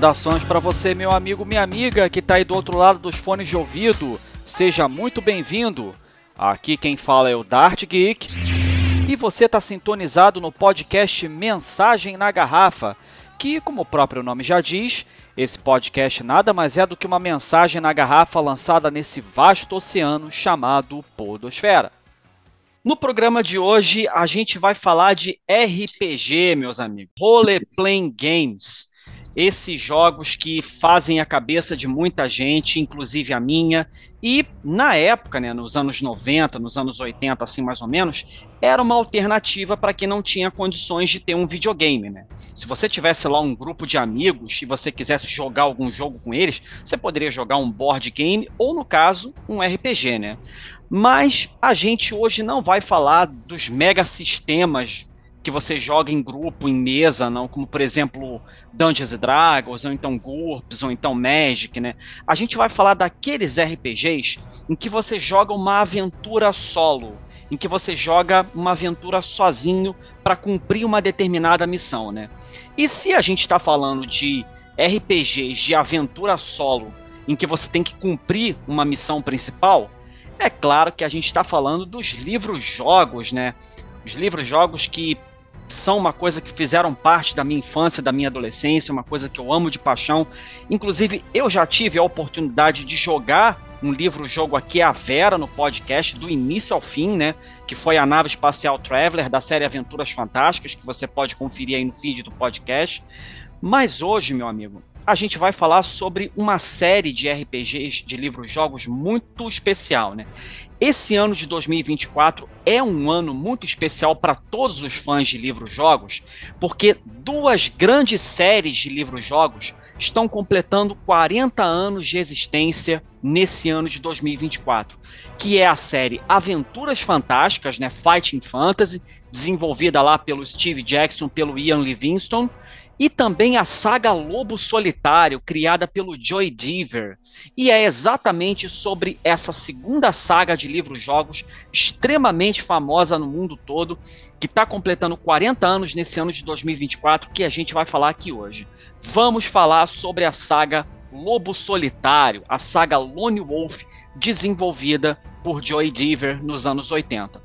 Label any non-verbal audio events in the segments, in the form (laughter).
Saudações para você, meu amigo, minha amiga que está aí do outro lado dos fones de ouvido. Seja muito bem-vindo. Aqui quem fala é o Dart Geek. E você está sintonizado no podcast Mensagem na Garrafa, que, como o próprio nome já diz, esse podcast nada mais é do que uma mensagem na garrafa lançada nesse vasto oceano chamado Podosfera. No programa de hoje, a gente vai falar de RPG, meus amigos. Role Playing Games esses jogos que fazem a cabeça de muita gente, inclusive a minha, e na época, né, nos anos 90, nos anos 80, assim mais ou menos, era uma alternativa para quem não tinha condições de ter um videogame, né? Se você tivesse lá um grupo de amigos e você quisesse jogar algum jogo com eles, você poderia jogar um board game ou, no caso, um RPG, né? Mas a gente hoje não vai falar dos mega sistemas que você joga em grupo, em mesa, não como por exemplo Dungeons Dragons, ou então GURPS, ou então Magic, né? A gente vai falar daqueles RPGs em que você joga uma aventura solo, em que você joga uma aventura sozinho para cumprir uma determinada missão, né? E se a gente está falando de RPGs de aventura solo, em que você tem que cumprir uma missão principal, é claro que a gente está falando dos livros-jogos, né? Os livros-jogos que são uma coisa que fizeram parte da minha infância, da minha adolescência, uma coisa que eu amo de paixão. Inclusive, eu já tive a oportunidade de jogar um livro-jogo aqui, a Vera, no podcast, do início ao fim, né? Que foi a nave espacial Traveler, da série Aventuras Fantásticas, que você pode conferir aí no feed do podcast. Mas hoje, meu amigo, a gente vai falar sobre uma série de RPGs, de livros-jogos muito especial, né? Esse ano de 2024 é um ano muito especial para todos os fãs de livros-jogos, porque duas grandes séries de livros-jogos estão completando 40 anos de existência nesse ano de 2024, que é a série Aventuras Fantásticas, né, Fighting Fantasy, desenvolvida lá pelo Steve Jackson, pelo Ian Livingstone, e também a saga Lobo Solitário, criada pelo Joy Deaver. E é exatamente sobre essa segunda saga de livros-jogos, extremamente famosa no mundo todo, que está completando 40 anos nesse ano de 2024, que a gente vai falar aqui hoje. Vamos falar sobre a saga Lobo Solitário, a saga Lone Wolf, desenvolvida por Joy Deaver nos anos 80.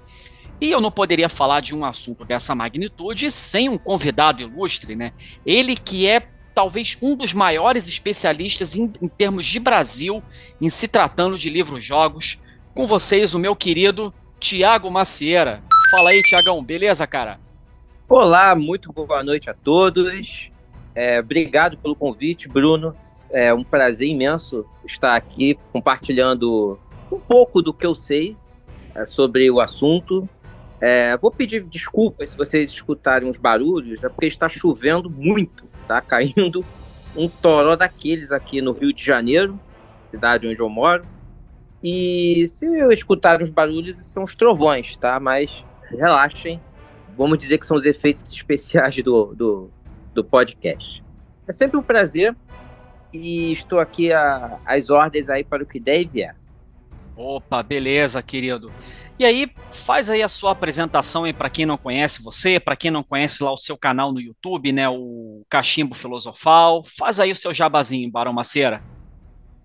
E eu não poderia falar de um assunto dessa magnitude sem um convidado ilustre, né? Ele que é talvez um dos maiores especialistas em, em termos de Brasil em se tratando de livros-jogos. Com vocês, o meu querido Tiago Macieira. Fala aí, Tiagão, beleza, cara? Olá, muito boa noite a todos. É, obrigado pelo convite, Bruno. É um prazer imenso estar aqui compartilhando um pouco do que eu sei é, sobre o assunto. É, vou pedir desculpas se vocês escutarem uns barulhos, é porque está chovendo muito, tá caindo um toró daqueles aqui no Rio de Janeiro, cidade onde eu moro. E se eu escutar uns barulhos, são os trovões, tá? Mas relaxem, vamos dizer que são os efeitos especiais do, do, do podcast. É sempre um prazer e estou aqui às ordens aí para o que der e vier. Opa, beleza, querido. E aí, faz aí a sua apresentação aí para quem não conhece você, para quem não conhece lá o seu canal no YouTube, né, o Cachimbo Filosofal. Faz aí o seu jabazinho, Barão Maceira.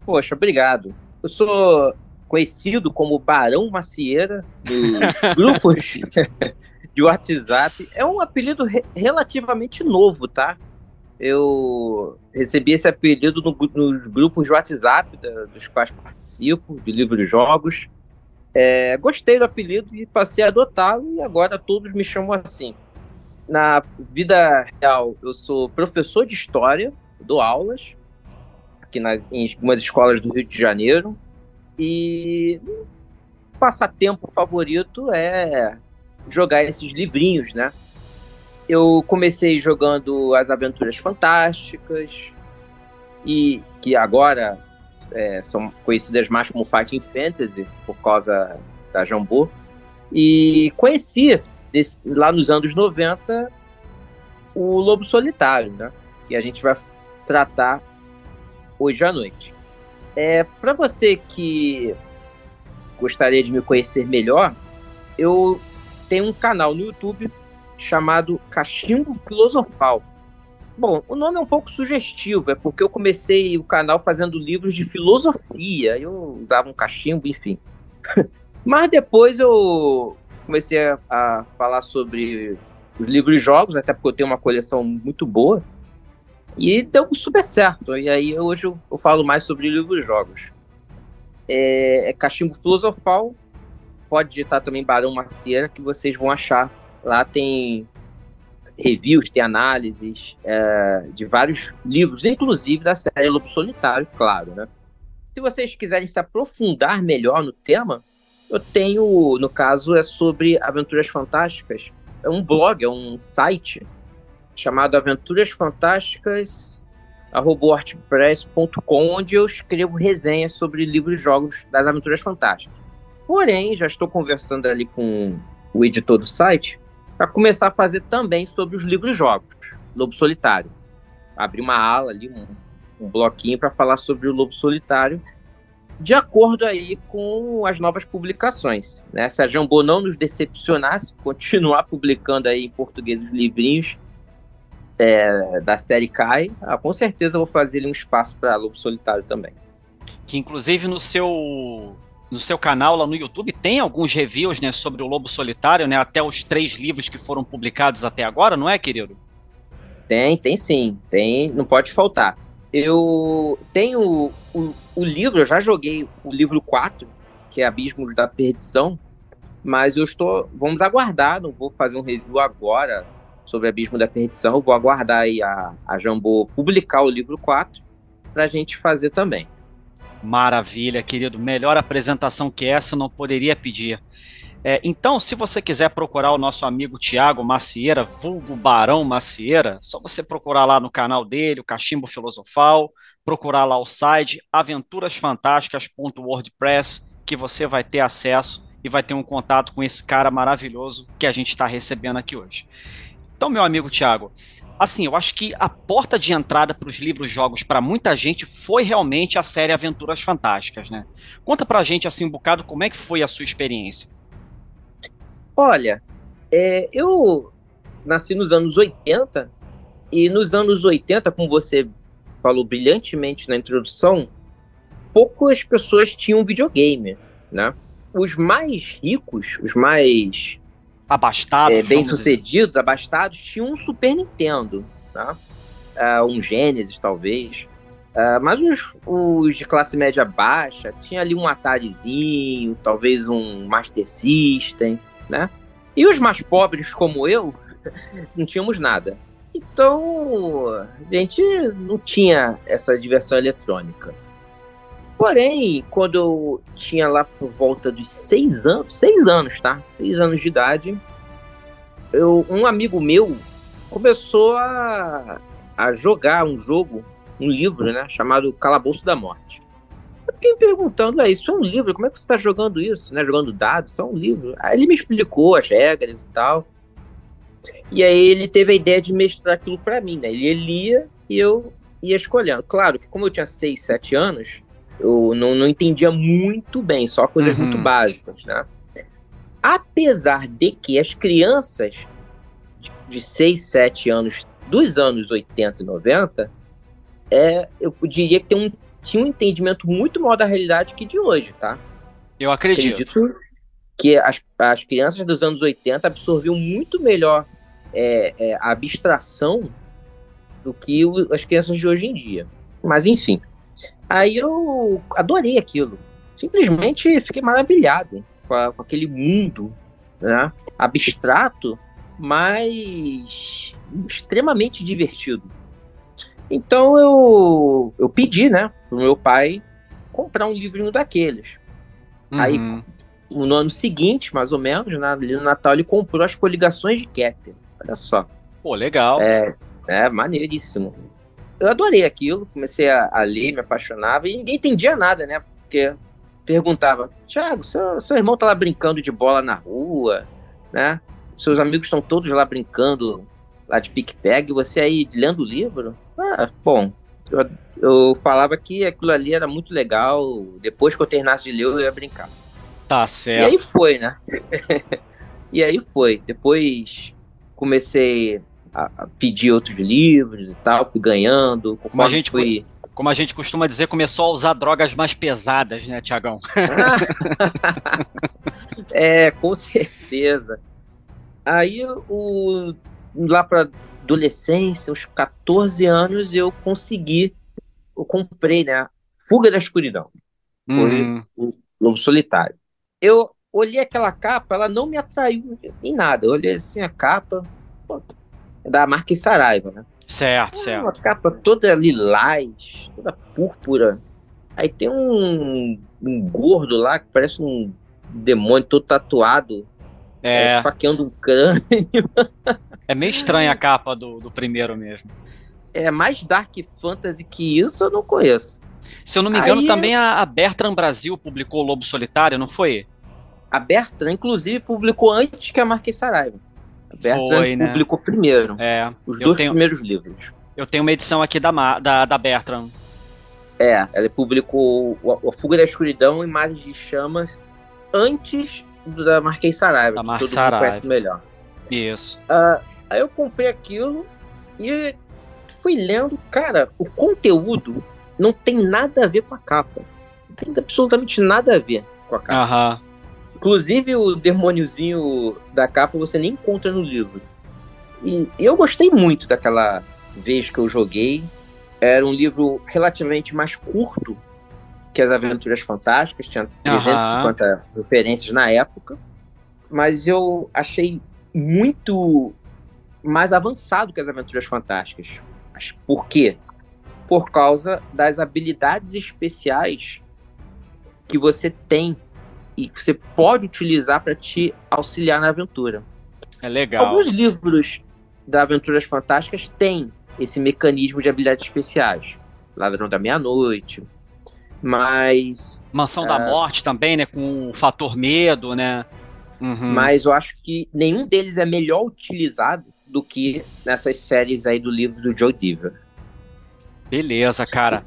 Poxa, obrigado. Eu sou conhecido como Barão Macieira nos (laughs) grupos (laughs) de WhatsApp. É um apelido re relativamente novo, tá? Eu recebi esse apelido no, nos grupos de WhatsApp da, dos quais participo, de livros jogos. É, gostei do apelido e passei a adotá-lo e agora todos me chamam assim. Na vida real, eu sou professor de história, dou aulas aqui nas, em algumas escolas do Rio de Janeiro e passatempo favorito é jogar esses livrinhos, né? Eu comecei jogando as Aventuras Fantásticas e que agora é, são conhecidas mais como Fighting Fantasy, por causa da Jambô. E conheci, desse, lá nos anos 90, o Lobo Solitário, né? Que a gente vai tratar hoje à noite. É, Para você que gostaria de me conhecer melhor, eu tenho um canal no YouTube chamado Cachimbo Filosofal. Bom, o nome é um pouco sugestivo, é porque eu comecei o canal fazendo livros de filosofia, eu usava um cachimbo, enfim. (laughs) Mas depois eu comecei a, a falar sobre os livros e jogos, até porque eu tenho uma coleção muito boa. E deu super certo. E aí hoje eu, eu falo mais sobre livros e jogos. É, é, Cachimbo Filosofal. Pode digitar também Barão Macieira, que vocês vão achar. Lá tem reviews, tem análises é, de vários livros, inclusive da série Lobo Solitário, claro, né? Se vocês quiserem se aprofundar melhor no tema, eu tenho, no caso, é sobre aventuras fantásticas. É um blog, é um site chamado Aventuras Fantásticas WordPress.com, onde eu escrevo resenhas sobre livros e jogos das Aventuras Fantásticas. Porém, já estou conversando ali com o editor do site para começar a fazer também sobre os livros e jogos, Lobo Solitário. Abrir uma ala ali, um, um bloquinho para falar sobre o Lobo Solitário, de acordo aí com as novas publicações. Né? Se a Jambô não nos decepcionasse, continuar publicando aí em português os livrinhos é, da série Kai, ah, com certeza vou fazer um espaço para Lobo Solitário também. Que inclusive no seu no seu canal lá no YouTube tem alguns reviews né, sobre o Lobo Solitário, né? Até os três livros que foram publicados até agora, não é, querido? Tem, tem sim. Tem, não pode faltar. Eu tenho o, o, livro, eu já joguei o livro 4, que é Abismo da Perdição, mas eu estou. Vamos aguardar, não vou fazer um review agora sobre Abismo da Perdição. Eu vou aguardar aí a, a Jambô publicar o livro 4 para a gente fazer também. Maravilha, querido. Melhor apresentação que essa não poderia pedir. É, então, se você quiser procurar o nosso amigo Tiago Macieira, vulgo Barão Macieira, só você procurar lá no canal dele, o Cachimbo Filosofal, procurar lá o site aventurasfantásticas.wordpress, que você vai ter acesso e vai ter um contato com esse cara maravilhoso que a gente está recebendo aqui hoje. Então, meu amigo Tiago, assim, eu acho que a porta de entrada para os livros jogos para muita gente foi realmente a série Aventuras Fantásticas, né? Conta pra gente assim um bocado como é que foi a sua experiência. Olha, é, eu nasci nos anos 80 e nos anos 80, como você falou brilhantemente na introdução, poucas pessoas tinham videogame, né? Os mais ricos, os mais abastados, é, bem-sucedidos, abastados, tinham um Super Nintendo, tá? Uh, um Genesis, talvez. Uh, mas os, os, de classe média baixa tinha ali um Atarizinho, talvez um Master System, né? E os mais pobres, como eu, (laughs) não tínhamos nada. Então, a gente não tinha essa diversão eletrônica. Porém, quando eu tinha lá por volta dos seis anos, seis anos, tá? Seis anos de idade, eu, um amigo meu começou a, a jogar um jogo, um livro, né? Chamado Calabouço da Morte. Eu fiquei me perguntando, isso é um livro, como é que você está jogando isso, né? Jogando dados, isso é um livro. Aí ele me explicou as regras e tal. E aí ele teve a ideia de mestrar aquilo para mim, né? Ele lia e eu ia escolhendo. Claro que como eu tinha seis, sete anos, eu não, não entendia muito bem, só coisas uhum. muito básicas, né? Apesar de que as crianças de 6, 7 anos dos anos 80 e 90, é, eu diria que tem um, tinha um entendimento muito maior da realidade que de hoje, tá? Eu acredito. acredito que as, as crianças dos anos 80 absorviam muito melhor é, é, a abstração do que o, as crianças de hoje em dia. Mas enfim, Aí eu adorei aquilo. Simplesmente fiquei maravilhado com, a, com aquele mundo né, abstrato, mas extremamente divertido. Então eu, eu pedi, né, pro meu pai comprar um livrinho daqueles. Uhum. Aí, no ano seguinte, mais ou menos, né, ali no Natal, ele comprou as coligações de Keter. Olha só. Pô, legal. É, é maneiríssimo. Eu adorei aquilo, comecei a, a, ler, me apaixonava, e ninguém entendia nada, né? Porque perguntava, Thiago, seu, seu irmão tá lá brincando de bola na rua, né? Seus amigos estão todos lá brincando lá de pique-pegue, você aí lendo o livro? Ah, bom, eu, eu falava que aquilo ali era muito legal, depois que eu terminasse de ler eu ia brincar. Tá certo. E aí foi, né? (laughs) e aí foi. Depois comecei a, pedir outros livros e tal, fui ganhando. Como a gente fui... Como a gente costuma dizer, começou a usar drogas mais pesadas, né, Tiagão? (laughs) é, com certeza. Aí, o, lá para adolescência, uns 14 anos, eu consegui, eu comprei, né, Fuga da Escuridão. Foi uhum. o Lobo Solitário. Eu olhei aquela capa, ela não me atraiu em nada. Eu olhei assim a capa, pô, da marca Saraiva, né? Certo, é certo. Uma capa toda lilás, toda púrpura. Aí tem um, um gordo lá que parece um demônio todo tatuado. É. Esfaqueando um crânio. (laughs) É meio estranha a capa do, do primeiro mesmo. É mais Dark Fantasy que isso, eu não conheço. Se eu não me engano, Aí... também a, a Bertrand Brasil publicou Lobo Solitário, não foi? A Bertrand, inclusive, publicou antes que a Marquês Saraiva. Bertrand Foi, né? publicou primeiro. É. Os dois tenho, primeiros livros. Eu tenho uma edição aqui da, da, da Bertrand. É, ela publicou A Fuga da Escuridão e Mares de Chamas antes da Marquês Saraiva, da que todo Saraiva. mundo conhece melhor. Isso. Uh, aí eu comprei aquilo e fui lendo. Cara, o conteúdo não tem nada a ver com a capa. Não tem absolutamente nada a ver com a capa. Aham. Inclusive o demôniozinho da capa você nem encontra no livro. E eu gostei muito daquela vez que eu joguei. Era um livro relativamente mais curto que as Aventuras Fantásticas, tinha 350 uhum. referências na época, mas eu achei muito mais avançado que as Aventuras Fantásticas. Por quê? Por causa das habilidades especiais que você tem e que você pode utilizar para te auxiliar na aventura. É legal. Alguns livros da Aventuras Fantásticas têm esse mecanismo de habilidades especiais. Ladrão da Meia-Noite. Mas. Mansão uh, da é, Morte também, né? Com o fator medo, né? Uhum. Mas eu acho que nenhum deles é melhor utilizado do que nessas séries aí do livro do Joe Diver. Beleza, cara.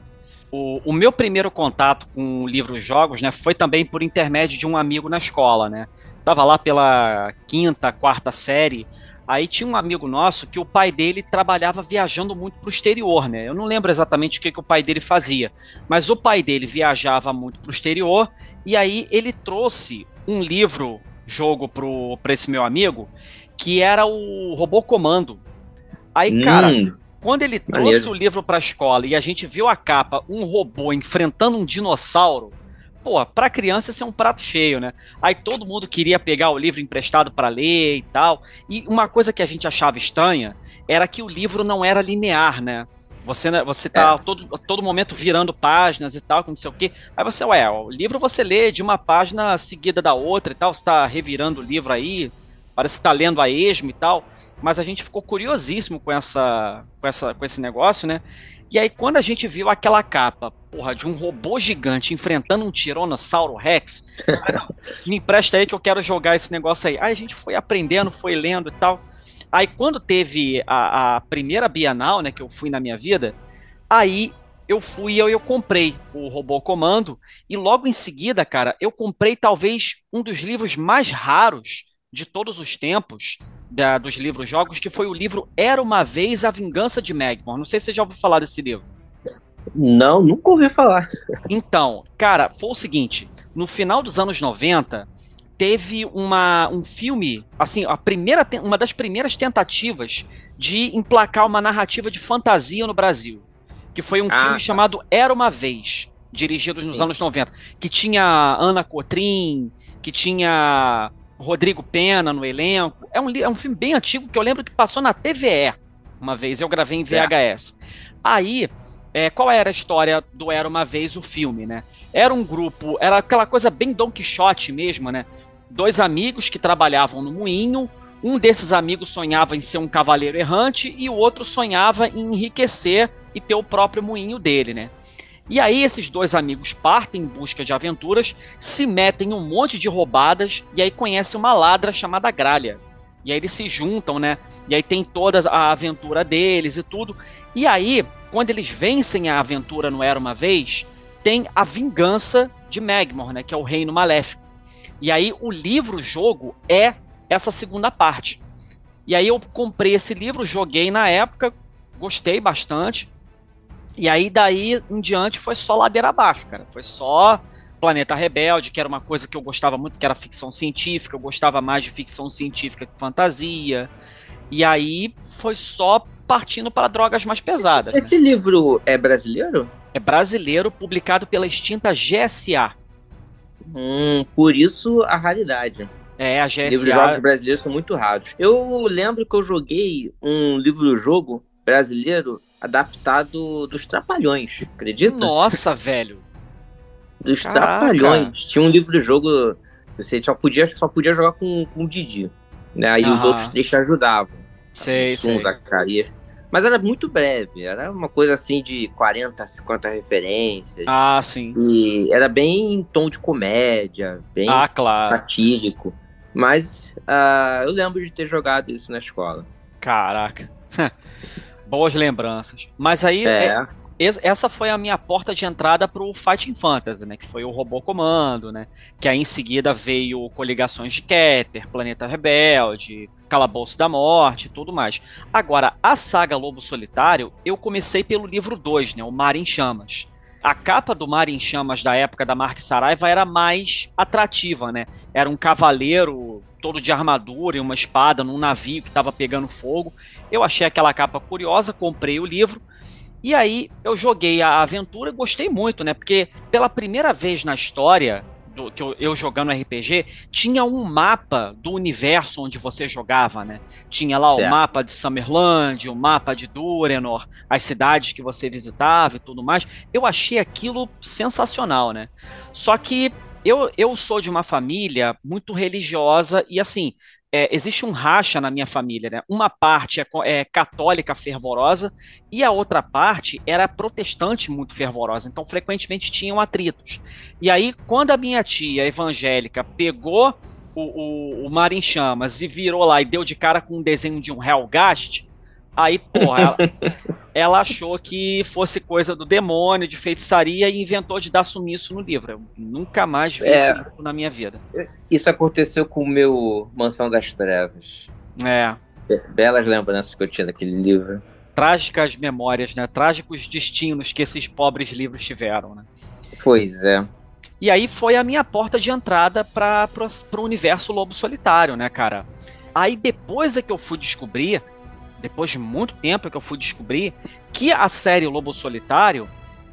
O, o, meu primeiro contato com livros jogos, né, foi também por intermédio de um amigo na escola, né? Tava lá pela quinta, quarta série. Aí tinha um amigo nosso que o pai dele trabalhava viajando muito pro exterior, né? Eu não lembro exatamente o que, que o pai dele fazia, mas o pai dele viajava muito pro exterior e aí ele trouxe um livro jogo para esse meu amigo que era o Robô Comando. Aí, hum. cara, quando ele trouxe Maneiro. o livro para a escola e a gente viu a capa, um robô enfrentando um dinossauro, pô, pra criança isso é um prato cheio, né? Aí todo mundo queria pegar o livro emprestado para ler e tal. E uma coisa que a gente achava estranha era que o livro não era linear, né? Você, né, você tá é. todo, todo momento virando páginas e tal, não sei o quê. Aí você, ué, o livro você lê de uma página seguida da outra e tal, você tá revirando o livro aí, parece que tá lendo a esmo e tal mas a gente ficou curiosíssimo com essa, com essa, com esse negócio, né? E aí quando a gente viu aquela capa, porra, de um robô gigante enfrentando um Tiranossauro Rex, me empresta aí que eu quero jogar esse negócio aí. Aí a gente foi aprendendo, foi lendo e tal. Aí quando teve a, a primeira Bienal, né, que eu fui na minha vida, aí eu fui eu eu comprei o Robô Comando e logo em seguida, cara, eu comprei talvez um dos livros mais raros de todos os tempos, da, dos livros jogos, que foi o livro Era uma Vez a Vingança de Magmore. Não sei se você já ouviu falar desse livro. Não, nunca ouvi falar. Então, cara, foi o seguinte: no final dos anos 90, teve uma, um filme, assim, a primeira, uma das primeiras tentativas de emplacar uma narrativa de fantasia no Brasil. Que foi um ah, filme tá. chamado Era uma Vez, dirigido nos anos 90. Que tinha Ana Cotrim, que tinha Rodrigo Pena no elenco. É um, é um filme bem antigo que eu lembro que passou na TVE uma vez. Eu gravei em VHS. É. Aí, é, qual era a história do Era uma Vez o filme, né? Era um grupo, era aquela coisa bem Don Quixote mesmo, né? Dois amigos que trabalhavam no moinho. Um desses amigos sonhava em ser um cavaleiro errante e o outro sonhava em enriquecer e ter o próprio moinho dele, né? E aí esses dois amigos partem em busca de aventuras, se metem em um monte de roubadas e aí conhecem uma ladra chamada Gralha. E aí eles se juntam, né? E aí tem toda a aventura deles e tudo. E aí, quando eles vencem a aventura no Era Uma Vez, tem a vingança de Magmor, né? Que é o reino maléfico. E aí o livro-jogo é essa segunda parte. E aí eu comprei esse livro, joguei na época, gostei bastante. E aí daí em diante foi só ladeira abaixo, cara. Foi só Planeta Rebelde, que era uma coisa que eu gostava muito, que era ficção científica, eu gostava mais de ficção científica que fantasia. E aí foi só partindo para drogas mais pesadas. Esse, né? esse livro é brasileiro? É brasileiro, publicado pela extinta GSA. Hum, por isso a raridade. É, a GSA. Livros jogos brasileiros são muito raros. Eu lembro que eu joguei um livro-jogo brasileiro adaptado dos Trapalhões, acredita? Nossa, velho. Dos Caraca. Trapalhões. Tinha um livro-jogo, você só podia, só podia jogar com, com o Didi. Né? Aí os outros três te ajudavam. Sei, sei. Zacarias. Mas era muito breve, era uma coisa assim de 40, 50 referências. Ah, sim. E era bem em tom de comédia, bem ah, claro. satírico. Mas uh, eu lembro de ter jogado isso na escola. Caraca. (laughs) boas lembranças. Mas aí, é. É, essa foi a minha porta de entrada pro Fighting Fantasy, né? Que foi o Robô Comando, né? Que aí em seguida veio Coligações de Keter, Planeta Rebelde, Calabouço da Morte e tudo mais. Agora, a saga Lobo Solitário, eu comecei pelo livro 2, né? O Mar em Chamas. A capa do Mar em Chamas da época da Mark Saraiva era mais atrativa, né? Era um cavaleiro todo de armadura e uma espada num navio que estava pegando fogo. Eu achei aquela capa curiosa, comprei o livro. E aí eu joguei a aventura e gostei muito, né? Porque pela primeira vez na história do, que eu, eu, jogando RPG, tinha um mapa do universo onde você jogava, né? Tinha lá certo. o mapa de Summerland, o mapa de Durenor, as cidades que você visitava e tudo mais. Eu achei aquilo sensacional, né? Só que eu, eu sou de uma família muito religiosa e assim. É, existe um racha na minha família, né? Uma parte é, é, católica fervorosa e a outra parte era protestante muito fervorosa. Então, frequentemente tinham atritos. E aí, quando a minha tia evangélica pegou o, o, o Mar em Chamas e virou lá e deu de cara com um desenho de um Hellgast, Aí, porra, ela, (laughs) ela, achou que fosse coisa do demônio, de feitiçaria, e inventou de dar sumiço no livro. Eu nunca mais vi é, isso na minha vida. Isso aconteceu com o meu Mansão das Trevas. É. Belas lembranças que eu tinha daquele livro. Trágicas memórias, né? Trágicos destinos que esses pobres livros tiveram, né? Pois é. E aí foi a minha porta de entrada para o universo Lobo Solitário, né, cara? Aí depois é que eu fui descobrir depois de muito tempo que eu fui descobrir que a série Lobo Solitário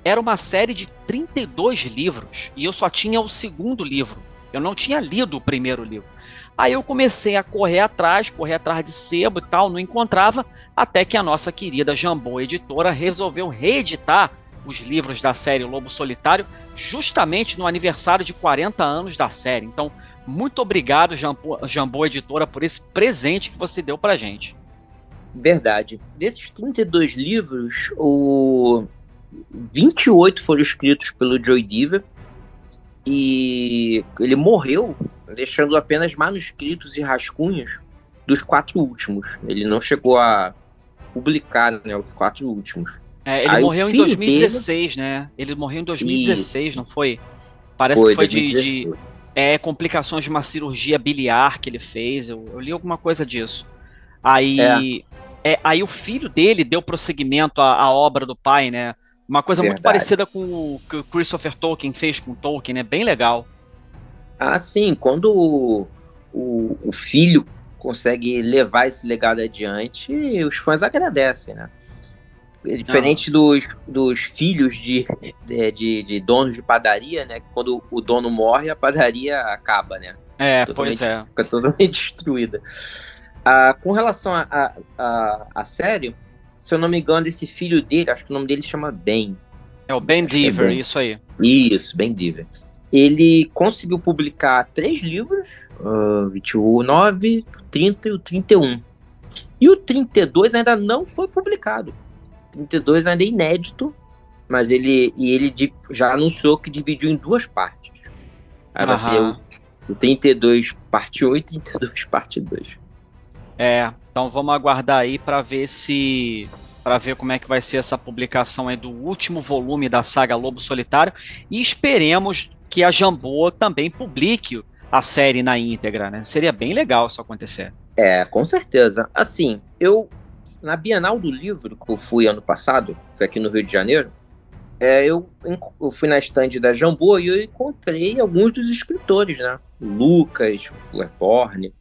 era uma série de 32 livros e eu só tinha o segundo livro. Eu não tinha lido o primeiro livro. Aí eu comecei a correr atrás, correr atrás de sebo e tal, não encontrava, até que a nossa querida Jambô Editora resolveu reeditar os livros da série Lobo Solitário justamente no aniversário de 40 anos da série. Então, muito obrigado, Jambô, Editora, por esse presente que você deu pra gente. Verdade. Desses 32 livros, o 28 foram escritos pelo Joy Diva e ele morreu deixando apenas manuscritos e rascunhos dos quatro últimos. Ele não chegou a publicar né, os quatro últimos. É, ele Aí morreu em 2016, dele... né? Ele morreu em 2016, Isso. não foi? Parece foi, que foi de, de, é, complicações de uma cirurgia biliar que ele fez. Eu, eu li alguma coisa disso. Aí, é. É. aí o filho dele deu prosseguimento à, à obra do pai, né? Uma coisa Verdade. muito parecida com o que o Christopher Tolkien fez com Tolkien, né? Bem legal. Ah, sim. Quando o, o, o filho consegue levar esse legado adiante, os fãs agradecem, né? É diferente dos, dos filhos de, de, de, donos de padaria, né? Quando o dono morre, a padaria acaba, né? É, totalmente, pois é. Fica totalmente (laughs) destruída. Ah, com relação a, a, a, a, série, se eu não me engano, esse filho dele, acho que o nome dele chama Ben. É o Ben Deaver, é ben. isso aí. Isso, Ben Deaver. Ele conseguiu publicar três livros, uh, 29, 30 e o 31. E o 32 ainda não foi publicado. 32 ainda é inédito, mas ele e ele já anunciou que dividiu em duas partes. Aí vai ser o, o 32 parte 1 e 32 parte 2. É, então vamos aguardar aí para ver se para ver como é que vai ser essa publicação aí do último volume da saga Lobo Solitário e esperemos que a Jambô também publique a série na íntegra, né? Seria bem legal isso acontecer. É, com certeza. Assim, eu na Bienal do Livro que eu fui ano passado, foi aqui no Rio de Janeiro, é, eu, eu fui na estande da Jambô e eu encontrei alguns dos escritores, né? Lucas, Leporne,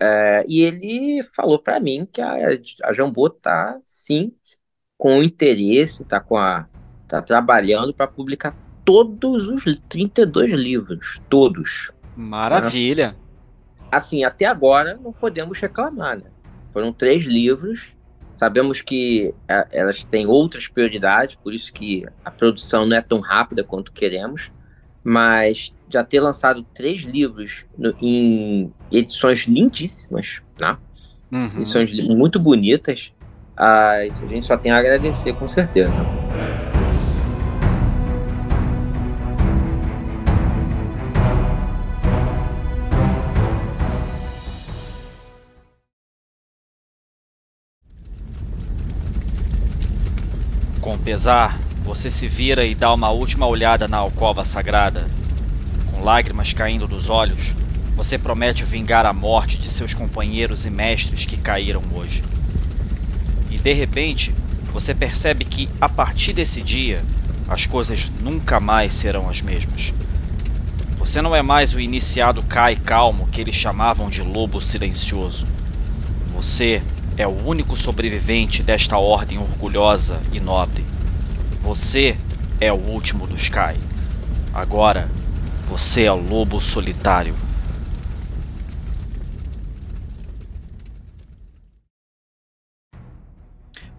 é, e ele falou para mim que a, a Jambô tá, sim, com interesse, tá, com a, tá trabalhando para publicar todos os 32 livros, todos. Maravilha. Né? Assim, até agora não podemos reclamar, né? Foram três livros. Sabemos que é, elas têm outras prioridades, por isso que a produção não é tão rápida quanto queremos mas já ter lançado três livros no, em edições lindíssimas, né? Uhum. Edições muito bonitas. a gente só tem a agradecer, com certeza. Com pesar, você se vira e dá uma última olhada na alcova sagrada. Com lágrimas caindo dos olhos, você promete vingar a morte de seus companheiros e mestres que caíram hoje. E de repente, você percebe que a partir desse dia, as coisas nunca mais serão as mesmas. Você não é mais o iniciado Kai calmo que eles chamavam de lobo silencioso. Você é o único sobrevivente desta ordem orgulhosa e nobre. Você é o último dos Kai. Agora, você é o lobo solitário.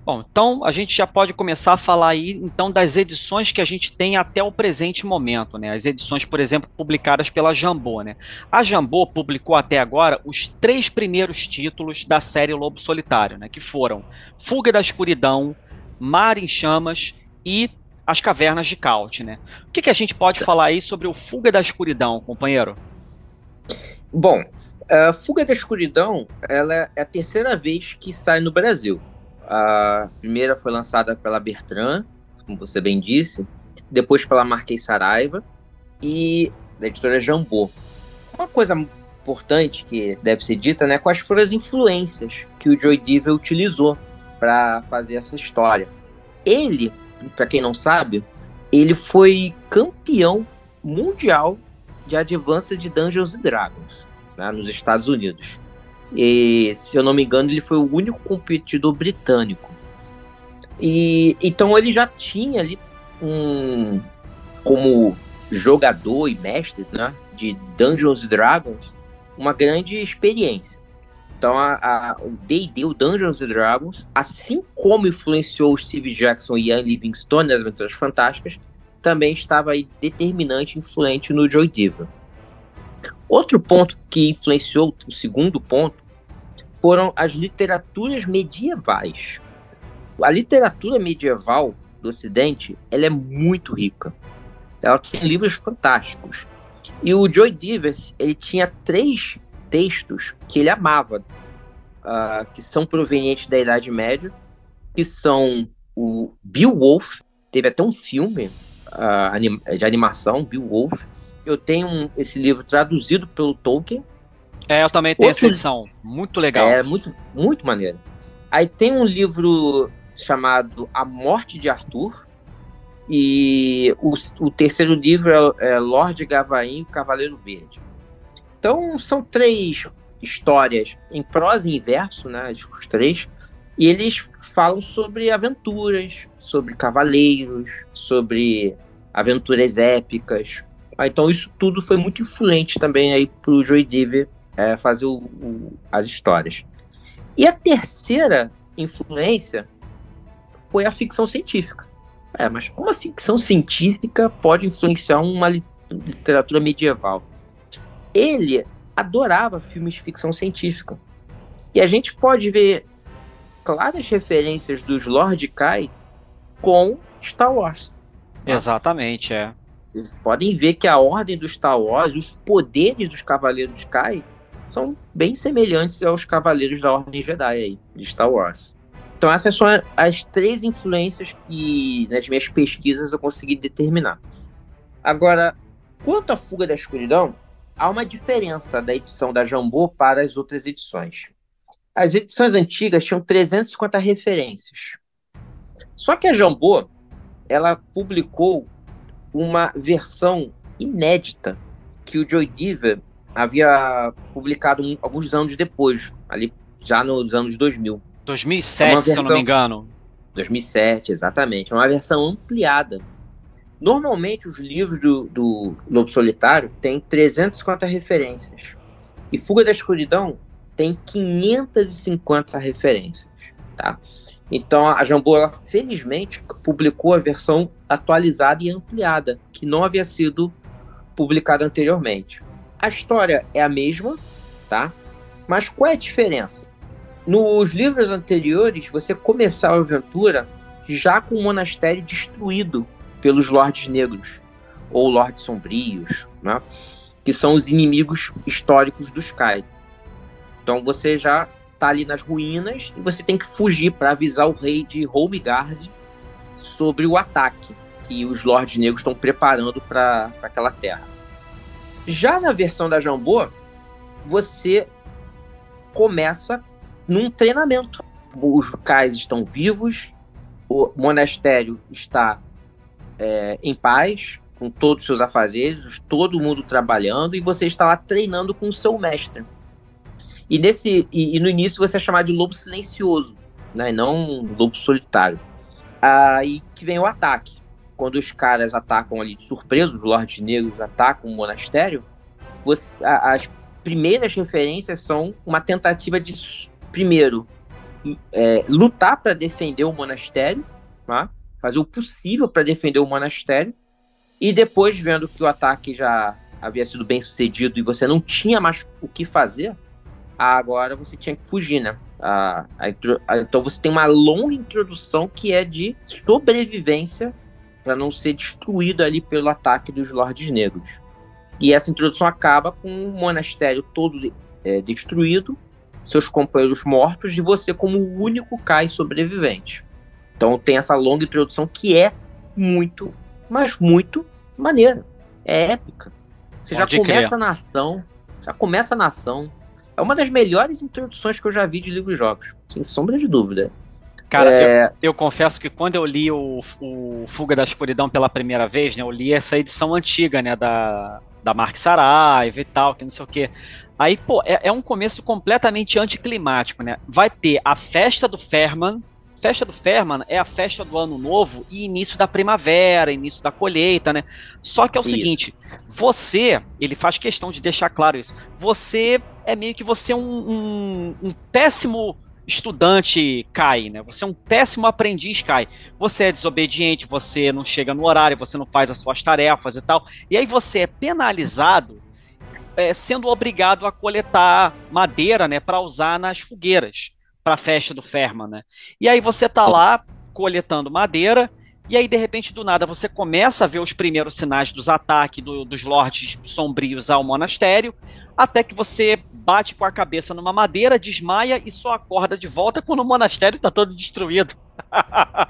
Bom, então a gente já pode começar a falar aí então das edições que a gente tem até o presente momento, né? As edições, por exemplo, publicadas pela Jambô, né? A Jambô publicou até agora os três primeiros títulos da série Lobo Solitário, né? Que foram Fuga da Escuridão, Mar em Chamas e as cavernas de Caut, né? O que, que a gente pode falar aí sobre o Fuga da Escuridão, companheiro? Bom, a Fuga da Escuridão ela é a terceira vez que sai no Brasil. A primeira foi lançada pela Bertrand, como você bem disse, depois pela Marquês Saraiva e da editora Jambô. Uma coisa importante que deve ser dita, né, quais foram as influências que o Joy Diva utilizou para fazer essa história. Ele para quem não sabe, ele foi campeão mundial de Advanced de Dungeons Dragons né, nos Estados Unidos. E, se eu não me engano, ele foi o único competidor britânico. E então ele já tinha ali um como jogador e mestre, né, de Dungeons Dragons, uma grande experiência. Então, a, a, o D&D, o Dungeons Dragons, assim como influenciou o Steve Jackson e Ian Livingstone nas Aventuras Fantásticas, também estava aí determinante, influente no Joy Diva. Outro ponto que influenciou, o segundo ponto, foram as literaturas medievais. A literatura medieval do Ocidente, ela é muito rica. Ela tem livros fantásticos. E o Joy Diva, ele tinha três textos que ele amava, uh, que são provenientes da Idade Média, que são o Beowulf, teve até um filme uh, de animação, Beowulf. Eu tenho um, esse livro traduzido pelo Tolkien. É, eu também tenho Outro, essa edição, muito legal. É, muito, muito maneiro. Aí tem um livro chamado A Morte de Arthur, e o, o terceiro livro é, é Lorde Gavain, Cavaleiro Verde. Então, são três histórias em prosa e em verso, né? Os três. E eles falam sobre aventuras, sobre cavaleiros, sobre aventuras épicas. Ah, então, isso tudo foi muito influente também aí pro Joy Diver é, fazer o, o, as histórias. E a terceira influência foi a ficção científica. É, mas a ficção científica pode influenciar uma literatura medieval? Ele adorava filmes de ficção científica. E a gente pode ver claras referências dos Lord Kai com Star Wars. Tá? Exatamente, é. Vocês podem ver que a ordem do Star Wars, os poderes dos Cavaleiros Sky são bem semelhantes aos Cavaleiros da Ordem Jedi aí, de Star Wars. Então essas são as três influências que nas minhas pesquisas eu consegui determinar. Agora, quanto à Fuga da Escuridão, há uma diferença da edição da Jambô para as outras edições. As edições antigas tinham 350 referências. Só que a Jambô, ela publicou uma versão inédita que o Joy Diva havia publicado alguns anos depois, ali já nos anos 2000. 2007, versão... se eu não me engano. 2007, exatamente. É uma versão ampliada. Normalmente, os livros do, do Lobo Solitário têm 350 referências. E Fuga da Escuridão tem 550 referências, tá? Então a Jambô, ela, felizmente, publicou a versão atualizada e ampliada, que não havia sido publicada anteriormente. A história é a mesma, tá? Mas qual é a diferença? Nos livros anteriores, você começava a aventura já com o monastério destruído pelos Lordes Negros, ou Lordes Sombrios, né? que são os inimigos históricos dos Kai. Então você já tá ali nas ruínas e você tem que fugir para avisar o rei de Homegard sobre o ataque que os Lordes Negros estão preparando para aquela terra. Já na versão da Jambô, você começa num treinamento. Os cais estão vivos, o monastério está é, em paz, com todos os seus afazeres, todo mundo trabalhando, e você está lá treinando com o seu mestre. E, nesse, e, e no início você é chamado de lobo silencioso, né, não lobo solitário. Aí que vem o ataque. Quando os caras atacam ali de surpresa, os lordes negros atacam o monastério, você, a, as primeiras referências são uma tentativa de, primeiro, é, lutar para defender o monastério, tá? Fazer o possível para defender o monastério, e depois, vendo que o ataque já havia sido bem sucedido e você não tinha mais o que fazer, agora você tinha que fugir, né? A, a, a, então você tem uma longa introdução que é de sobrevivência para não ser destruído ali pelo ataque dos Lordes Negros. E essa introdução acaba com o monastério todo é, destruído, seus companheiros mortos e você como o único Kai sobrevivente. Então tem essa longa introdução que é muito, mas muito maneira. É épica. Você Pode já começa criar. na ação, já começa na ação, é uma das melhores introduções que eu já vi de livros jogos, sem sombra de dúvida. Cara, é... eu, eu, confesso que quando eu li o, o, Fuga da Escuridão pela primeira vez, né, eu li essa edição antiga, né, da, da Mark Saraiva e tal, que não sei o quê. Aí, pô, é, é um começo completamente anticlimático, né? Vai ter a festa do Ferman, festa do Ferman é a festa do ano novo e início da primavera, início da colheita, né? Só que é o isso. seguinte, você, ele faz questão de deixar claro isso, você é meio que você é um, um, um péssimo estudante cai, né? Você é um péssimo aprendiz cai. Você é desobediente, você não chega no horário, você não faz as suas tarefas e tal. E aí você é penalizado é, sendo obrigado a coletar madeira, né, para usar nas fogueiras para a festa do Ferma, né? E aí você tá lá coletando madeira e aí de repente do nada você começa a ver os primeiros sinais dos ataques do, dos lordes sombrios ao monastério, até que você bate com a cabeça numa madeira, desmaia e só acorda de volta quando o monastério está todo destruído. (laughs)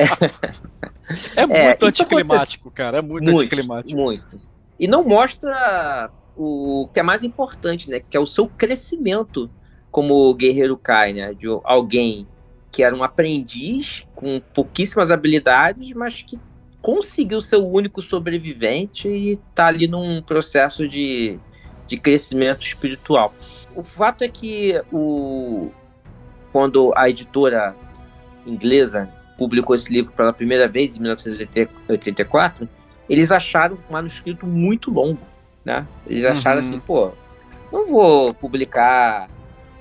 é, é muito é, anticlimático, acontece... cara. É muito, muito anticlimático. Muito. E não mostra o que é mais importante, né? Que é o seu crescimento como guerreiro Kai, né? De alguém que era um aprendiz com pouquíssimas habilidades, mas que conseguiu ser o único sobrevivente e tá ali num processo de, de crescimento espiritual. O fato é que o, quando a editora inglesa publicou esse livro pela primeira vez, em 1984, eles acharam o manuscrito muito longo, né? Eles acharam uhum. assim, pô, não vou publicar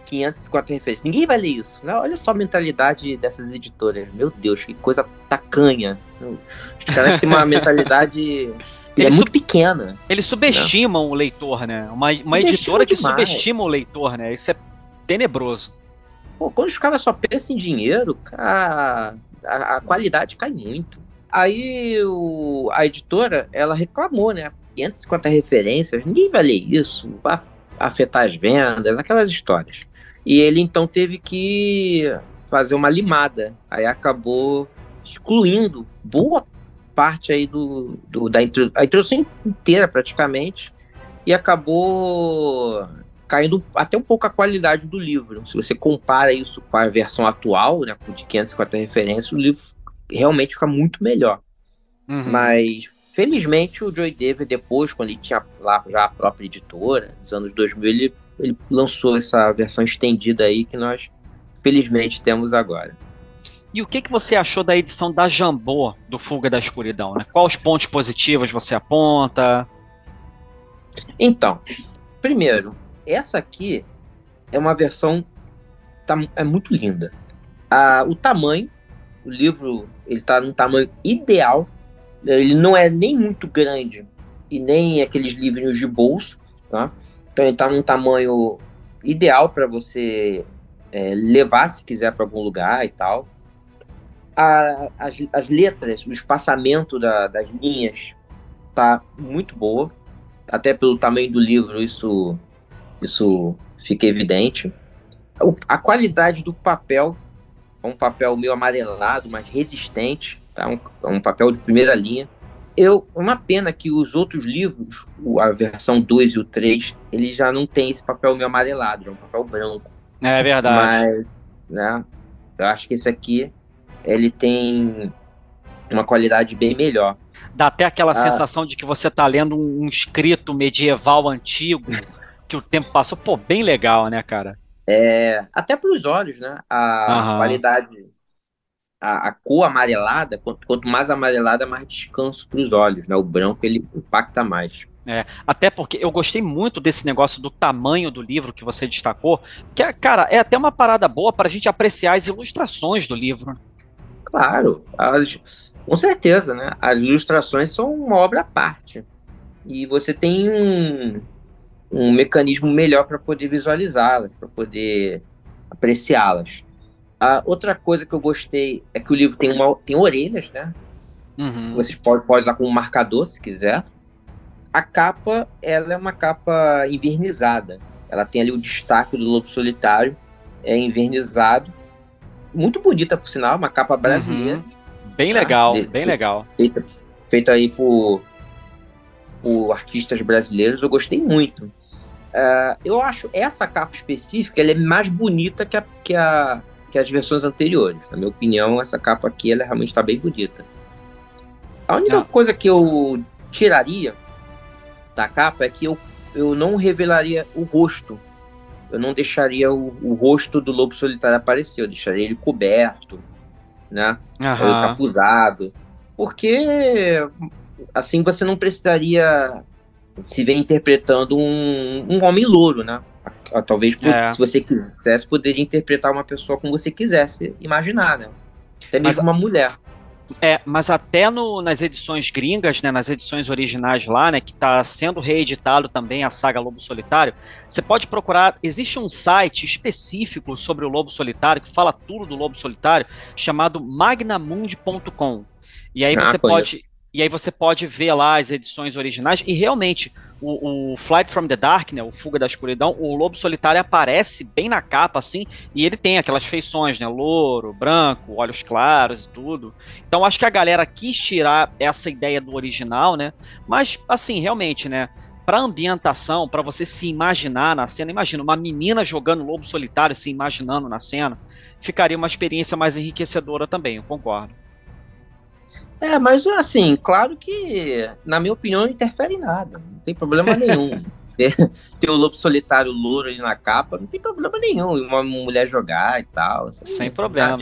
550 referências. Ninguém vai ler isso. Né? Olha só a mentalidade dessas editoras. Meu Deus, que coisa tacanha. Os caras têm uma (laughs) mentalidade é muito pequena. Eles subestimam né? o leitor, né? Uma, uma editora que demais. subestima o leitor, né? Isso é tenebroso. Pô, quando os caras só pensam em dinheiro, cara, a, a qualidade cai muito. aí o, a editora, ela reclamou, né? 550 referências, ninguém vai ler isso, vai afetar as vendas, aquelas histórias. E ele então teve que fazer uma limada. Aí acabou excluindo boa parte aí do, do da intro, a introdução inteira praticamente e acabou caindo até um pouco a qualidade do livro. Se você compara isso com a versão atual, né, de 550 referências, o livro realmente fica muito melhor. Uhum. Mas felizmente o Joy David depois, quando ele tinha lá já a própria editora, nos anos 2000, ele, ele lançou essa versão estendida aí que nós felizmente temos agora. E o que, que você achou da edição da Jambô do Fuga da Escuridão? Né? Quais os pontos positivos você aponta? Então, primeiro, essa aqui é uma versão tá, é muito linda. Ah, o tamanho, o livro ele está num tamanho ideal. Ele não é nem muito grande e nem aqueles livrinhos de bolso, tá? Então ele está num tamanho ideal para você é, levar se quiser para algum lugar e tal a, as, as letras, o espaçamento da, das linhas tá muito boa. Até pelo tamanho do livro, isso, isso fica evidente. A qualidade do papel é um papel meio amarelado, mas resistente. Tá? Um, é um papel de primeira linha. Eu, é uma pena que os outros livros, a versão 2 e o 3, eles já não tem esse papel meio amarelado, é um papel branco. É verdade. Mas, né, eu acho que esse aqui ele tem uma qualidade bem melhor. Dá até aquela ah. sensação de que você está lendo um, um, escrito medieval antigo que o tempo passou. Pô, bem legal, né, cara? É, até para os olhos, né? A uhum. qualidade, a, a, cor amarelada, quanto, quanto mais amarelada, mais descanso para os olhos, né? O branco ele impacta mais. É, até porque eu gostei muito desse negócio do tamanho do livro que você destacou, que, cara, é até uma parada boa para a gente apreciar as ilustrações do livro. Claro, as, com certeza, né? As ilustrações são uma obra à parte. E você tem um, um mecanismo melhor para poder visualizá-las, para poder apreciá-las. A outra coisa que eu gostei é que o livro tem, uma, tem orelhas, né? Uhum. Você pode, pode usar como marcador se quiser. A capa, ela é uma capa invernizada. Ela tem ali o destaque do lobo solitário, é invernizado muito bonita, por sinal, uma capa brasileira. Uhum. Bem tá? legal, de, bem legal. Feita, feita aí por, por artistas brasileiros, eu gostei muito. Uh, eu acho essa capa específica ela é mais bonita que, a, que, a, que as versões anteriores. Na minha opinião, essa capa aqui ela realmente está bem bonita. A única coisa que eu tiraria da capa é que eu, eu não revelaria o rosto eu não deixaria o, o rosto do lobo solitário aparecer, eu deixaria ele coberto, né? Uhum. Ou capuzado. Porque assim você não precisaria se ver interpretando um, um homem louro, né? Talvez por, é. se você quisesse, poderia interpretar uma pessoa como você quisesse imaginar, né? Até mesmo Mas, uma mulher. É, mas até no, nas edições gringas, né, nas edições originais lá, né, que está sendo reeditado também a saga Lobo Solitário, você pode procurar, existe um site específico sobre o Lobo Solitário, que fala tudo do Lobo Solitário, chamado magnamundi.com. E aí ah, você pode e aí você pode ver lá as edições originais e realmente o, o, Flight from the Dark, né, o Fuga da Escuridão, o Lobo Solitário aparece bem na capa assim, e ele tem aquelas feições, né, louro, branco, olhos claros e tudo. Então acho que a galera quis tirar essa ideia do original, né? Mas assim, realmente, né, para ambientação, para você se imaginar na cena, imagina uma menina jogando Lobo Solitário, se imaginando na cena, ficaria uma experiência mais enriquecedora também, eu concordo. É, mas assim, claro que, na minha opinião, não interfere em nada. Não tem problema nenhum. (laughs) ter, o lobo solitário louro ali na capa, não tem problema nenhum. Uma mulher jogar e tal. Assim, sem problema.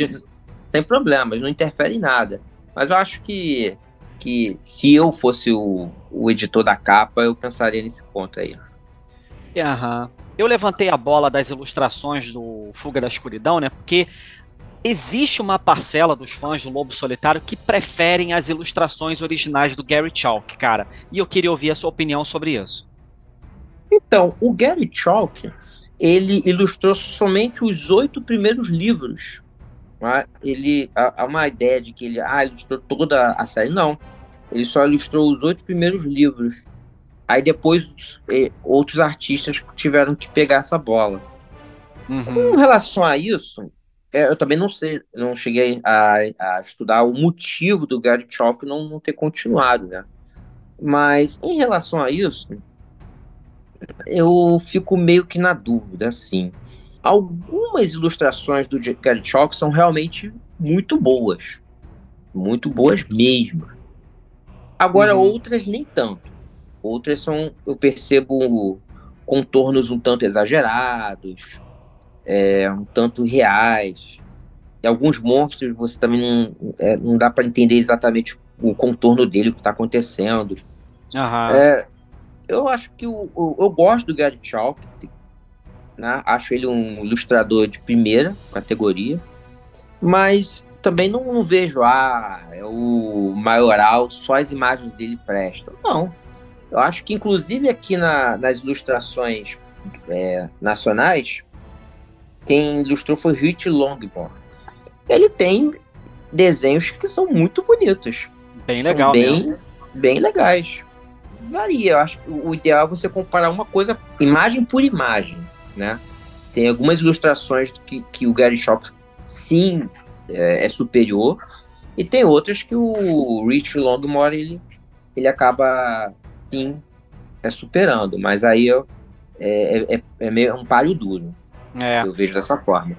Sem problemas, não interfere em nada. Mas eu acho que, que se eu fosse o, o editor da capa, eu pensaria nesse ponto aí. Aham. Eu levantei a bola das ilustrações do Fuga da Escuridão, né? Porque existe uma parcela dos fãs do Lobo Solitário que preferem as ilustrações originais do Gary Chalk, cara. E eu queria ouvir a sua opinião sobre isso. Então, o Gary Chalk, ele ilustrou somente os oito primeiros livros ah, ele há uma ideia de que ele ah, ilustrou toda a série. Não. Ele só ilustrou os oito primeiros livros. Aí depois eh, outros artistas tiveram que pegar essa bola. Uhum. Com relação a isso, é, eu também não sei, não cheguei a, a estudar o motivo do Gary Chalk não, não ter continuado, né? Mas em relação a isso, eu fico meio que na dúvida, assim. Algumas ilustrações do Gary Chalk são realmente muito boas. Muito boas mesmo. Agora, uhum. outras nem tanto. Outras são, eu percebo contornos um tanto exagerados, é, um tanto reais. E alguns monstros você também não, é, não dá para entender exatamente o contorno dele, o que está acontecendo. É, eu acho que o, o, eu gosto do Gary Chalk, né? Acho ele um ilustrador de primeira categoria, mas também não, não vejo, ah, é o maioral, só as imagens dele prestam. Não. Eu acho que, inclusive, aqui na, nas ilustrações é, nacionais, quem ilustrou foi Rich Longmore. Ele tem desenhos que são muito bonitos. Bem legal, bem, bem legais. Varia, eu acho que o ideal é você comparar uma coisa imagem por imagem né? Tem algumas ilustrações que, que o Gary Schock sim é, é, superior e tem outras que o Rich Longmore ele, ele acaba sim é superando, mas aí é, é, é meio um palho duro. É. Eu vejo dessa forma.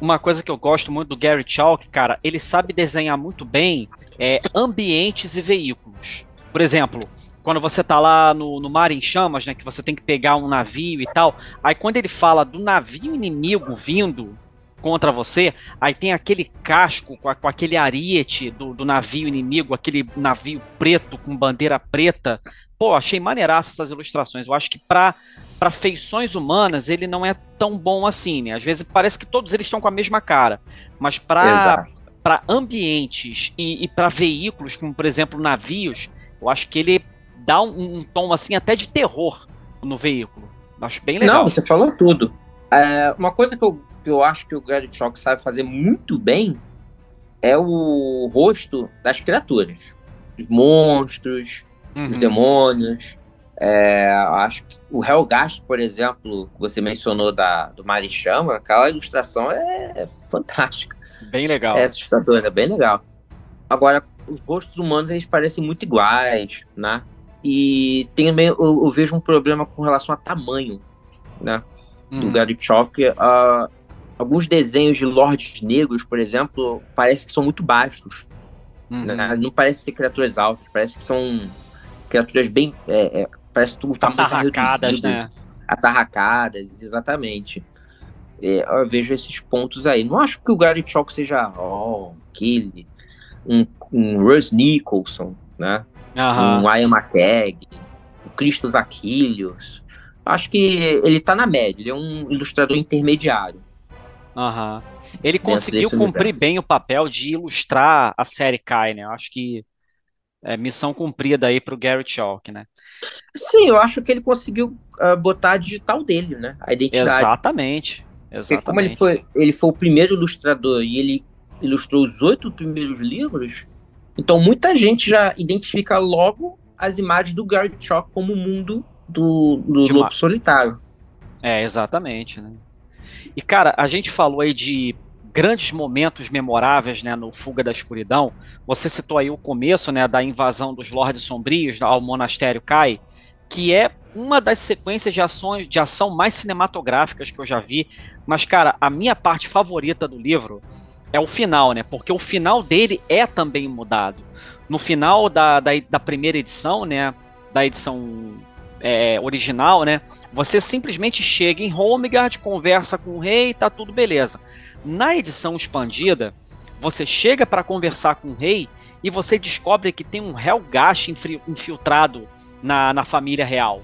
Uma coisa que eu gosto muito do Gary Chalk, cara, ele sabe desenhar muito bem é, ambientes e veículos. Por exemplo, quando você tá lá no, no mar em chamas, né? Que você tem que pegar um navio e tal. Aí quando ele fala do navio inimigo vindo contra você, aí tem aquele casco com, a, com aquele ariete do, do, navio inimigo, aquele navio preto com bandeira preta. Pô, achei maneiraça essas ilustrações. Eu acho que pra, pra feições humanas ele não é tão bom assim, né? Às vezes parece que todos eles estão com a mesma cara. Mas pra, pra ambientes e, e para veículos, como por exemplo navios, eu acho que ele dá um, um, tom assim até de terror no veículo. Acho bem legal. Não, você falou tudo. É, uma coisa que eu, que eu acho que o Gary Chalk sabe fazer muito bem é o rosto das criaturas. Os monstros, uhum. os demônios. É, acho que o Helgast, por exemplo, que você mencionou da, do Marichama, aquela ilustração é, é fantástica. Bem legal. É assustadora, é bem legal. Agora, os rostos humanos eles parecem muito iguais, né? E também eu, eu, vejo um problema com relação a tamanho, né? Do uhum. Gary Chalk. Uh, alguns desenhos de lords negros, por exemplo, parece que são muito baixos. Uhum. Né? Não parece ser criaturas altas, parece que são criaturas bem. É, é, parece que o tamanho tá Atarracadas, né? Atarracadas, exatamente. É, eu vejo esses pontos aí. Não acho que o Gary Chalk seja, oh, aquele, um, um Russ Nicholson, né? Uhum. Um Ian McKeg, o Christos Aquilios. Acho que ele tá na média, ele é um ilustrador intermediário. Uhum. Ele conseguiu cumprir universo. bem o papel de ilustrar a série Kai, né? Acho que é missão cumprida aí pro Gary Chalk, né? Sim, eu acho que ele conseguiu uh, botar a digital dele, né? A identidade. Exatamente. Exatamente. Porque como ele foi, ele foi o primeiro ilustrador e ele ilustrou os oito primeiros livros, então muita gente já identifica logo as imagens do Gary Chalk como o mundo do, do lobo solitário. É, exatamente, né? E cara, a gente falou aí de grandes momentos memoráveis, né, no Fuga da Escuridão. Você citou aí o começo, né, da invasão dos Lordes Sombrios ao Monastério Kai, que é uma das sequências de ações de ação mais cinematográficas que eu já vi. Mas cara, a minha parte favorita do livro é o final, né? Porque o final dele é também mudado. No final da, da, da primeira edição, né? Da edição é, original, né? Você simplesmente chega em Homegard, conversa com o rei, tá tudo beleza. Na edição expandida, você chega para conversar com o rei e você descobre que tem um Helgast infiltrado na, na família real.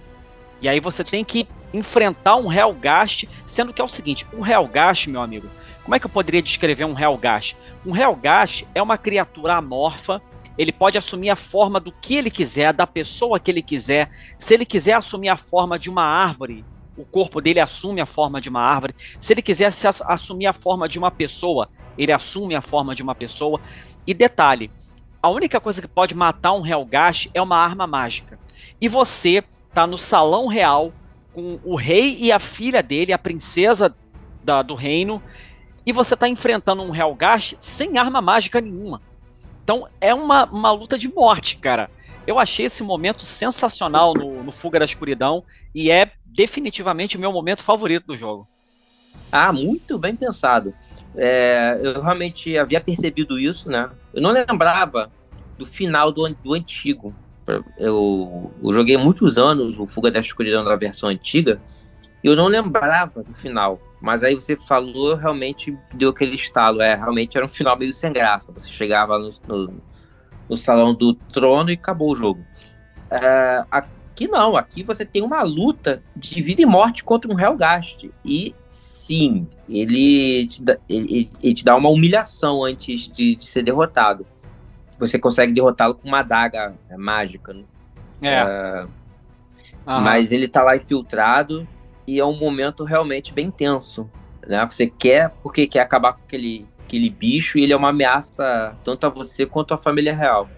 E aí você tem que enfrentar um Helgast, sendo que é o seguinte, o Helgast, meu amigo, como é que eu poderia descrever um Helgast? Um Helgast é uma criatura amorfa, ele pode assumir a forma do que ele quiser, da pessoa que ele quiser. Se ele quiser assumir a forma de uma árvore, o corpo dele assume a forma de uma árvore. Se ele quiser assumir a forma de uma pessoa, ele assume a forma de uma pessoa. E detalhe, a única coisa que pode matar um Helgast é uma arma mágica. E você tá no salão real com o rei e a filha dele, a princesa da, do reino, e você tá enfrentando um Helgast sem arma mágica nenhuma. Então é uma, uma luta de morte, cara. Eu achei esse momento sensacional no, no Fuga da Escuridão e é definitivamente o meu momento favorito do jogo. Ah, muito bem pensado. É, eu realmente havia percebido isso, né? Eu não lembrava do final do, do antigo. Eu, eu, joguei muitos anos o Fuga da Escuridão da versão antiga eu não lembrava do final. Mas aí você falou, realmente deu aquele estalo. É, realmente era um final meio sem graça. Você chegava no, no, no salão do trono e acabou o jogo. É, Aqui não, aqui você tem uma luta de vida e morte contra um Helgast. E sim, ele te dá, ele, ele te dá uma humilhação antes de, de ser derrotado. Você consegue derrotá-lo com uma adaga é, mágica. Né? É. Uh, mas ele tá lá infiltrado e é um momento realmente bem tenso. Né? Você quer, porque quer acabar com aquele, aquele bicho e ele é uma ameaça tanto a você quanto à família real.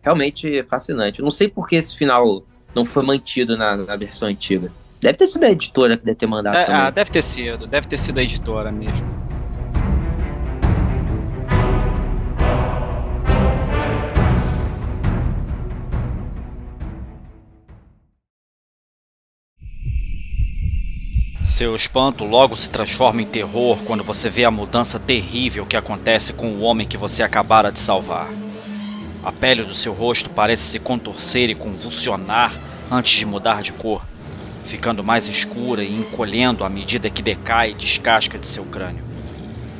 Realmente fascinante. Eu não sei por que esse final não foi mantido na, na versão antiga. Deve ter sido a editora que deve ter mandado. É, ah, deve ter sido, deve ter sido a editora mesmo. Seu espanto logo se transforma em terror quando você vê a mudança terrível que acontece com o homem que você acabara de salvar. A pele do seu rosto parece se contorcer e convulsionar antes de mudar de cor, ficando mais escura e encolhendo à medida que decai e descasca de seu crânio.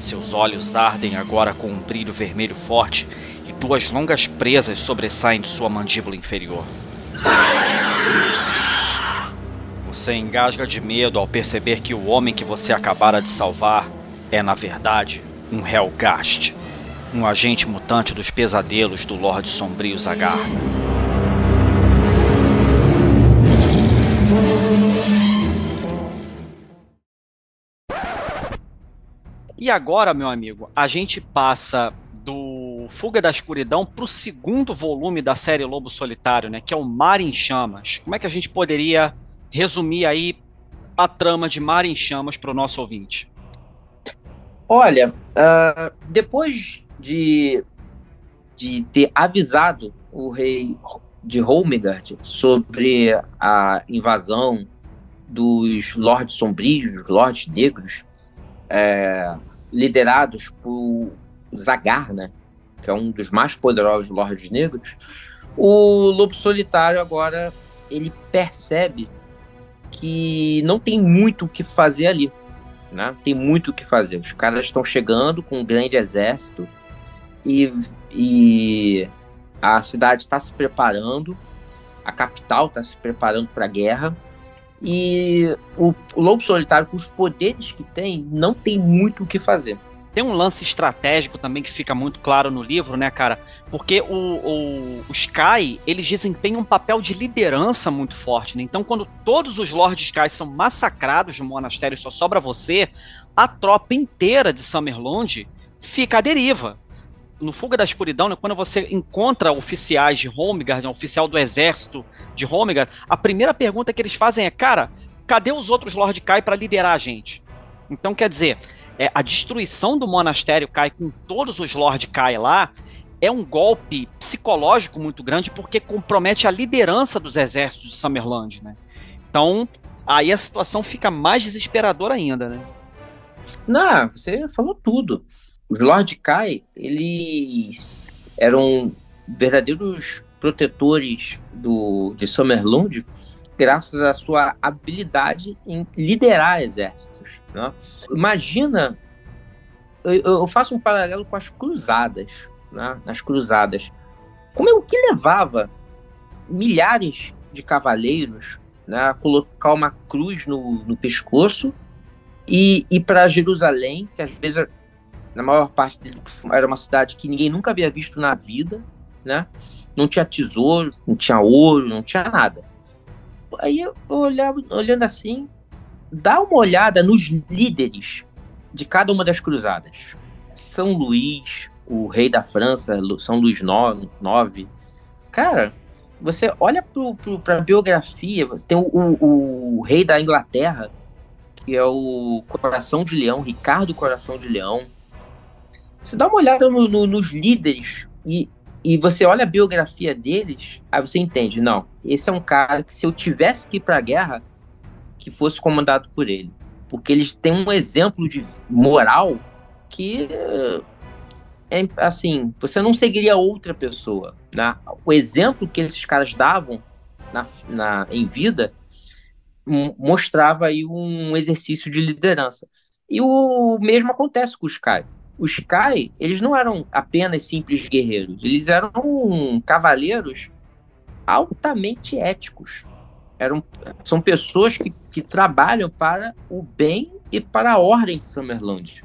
Seus olhos ardem agora com um brilho vermelho forte e duas longas presas sobressaem de sua mandíbula inferior. Você engasga de medo ao perceber que o homem que você acabara de salvar é, na verdade, um Helgast um agente mutante dos pesadelos do Lorde Sombrio Zagar. E agora, meu amigo, a gente passa do Fuga da Escuridão para o segundo volume da série Lobo Solitário, né? Que é o Mar em Chamas. Como é que a gente poderia resumir aí a trama de Mar em Chamas para o nosso ouvinte? Olha, uh, depois de, de ter avisado o rei de Holmgard sobre a invasão dos Lordes Sombrios, Lordes Negros, é, liderados por Zagar, né, que é um dos mais poderosos Lordes Negros, o Lobo Solitário agora ele percebe que não tem muito o que fazer ali. Né? Tem muito o que fazer. Os caras estão chegando com um grande exército e, e a cidade está se preparando, a capital está se preparando para a guerra. E o, o Lobo Solitário, com os poderes que tem, não tem muito o que fazer. Tem um lance estratégico também que fica muito claro no livro, né, cara? Porque o, o, o Sky, eles desempenham um papel de liderança muito forte, né? Então, quando todos os Lords Sky são massacrados no monastério só sobra você, a tropa inteira de Summerlond fica à deriva no Fuga da Escuridão, né, quando você encontra oficiais de Homegard, um oficial do exército de Homegard, a primeira pergunta que eles fazem é, cara, cadê os outros Lord Kai para liderar a gente? Então, quer dizer, é, a destruição do monastério Kai com todos os Lord Kai lá é um golpe psicológico muito grande porque compromete a liderança dos exércitos de Summerland, né? Então, aí a situação fica mais desesperadora ainda, né? Não, você falou tudo. Os Lord Kai, eles eram verdadeiros protetores do, de Summerlund graças à sua habilidade em liderar exércitos. Né? Imagina, eu, eu, faço um paralelo com as cruzadas, né? nas cruzadas. Como é o que levava milhares de cavaleiros né, a colocar uma cruz no, no pescoço e ir para Jerusalém, que às vezes na maior parte dele era uma cidade que ninguém nunca havia visto na vida, né? Não tinha tesouro, não tinha ouro, não tinha nada. Aí eu olhava, olhando assim, dá uma olhada nos líderes de cada uma das cruzadas. São Luís, o rei da França, São Luís IX. Cara, você olha para a biografia, você tem o, o, o, rei da Inglaterra, que é o Coração de Leão, Ricardo Coração de Leão. Você dá uma olhada no, no, nos líderes e, e você olha a biografia deles, aí você entende, não, esse é um cara que se eu tivesse que ir para a guerra, que fosse comandado por ele. Porque eles têm um exemplo de moral que é assim, você não seguiria outra pessoa. Né? O exemplo que esses caras davam na, na, em vida mostrava aí um exercício de liderança. E o mesmo acontece com os Sky. Os Sky, eles não eram apenas simples guerreiros, eles eram cavaleiros altamente éticos. Eram, são pessoas que, que trabalham para o bem e para a ordem de Summerland.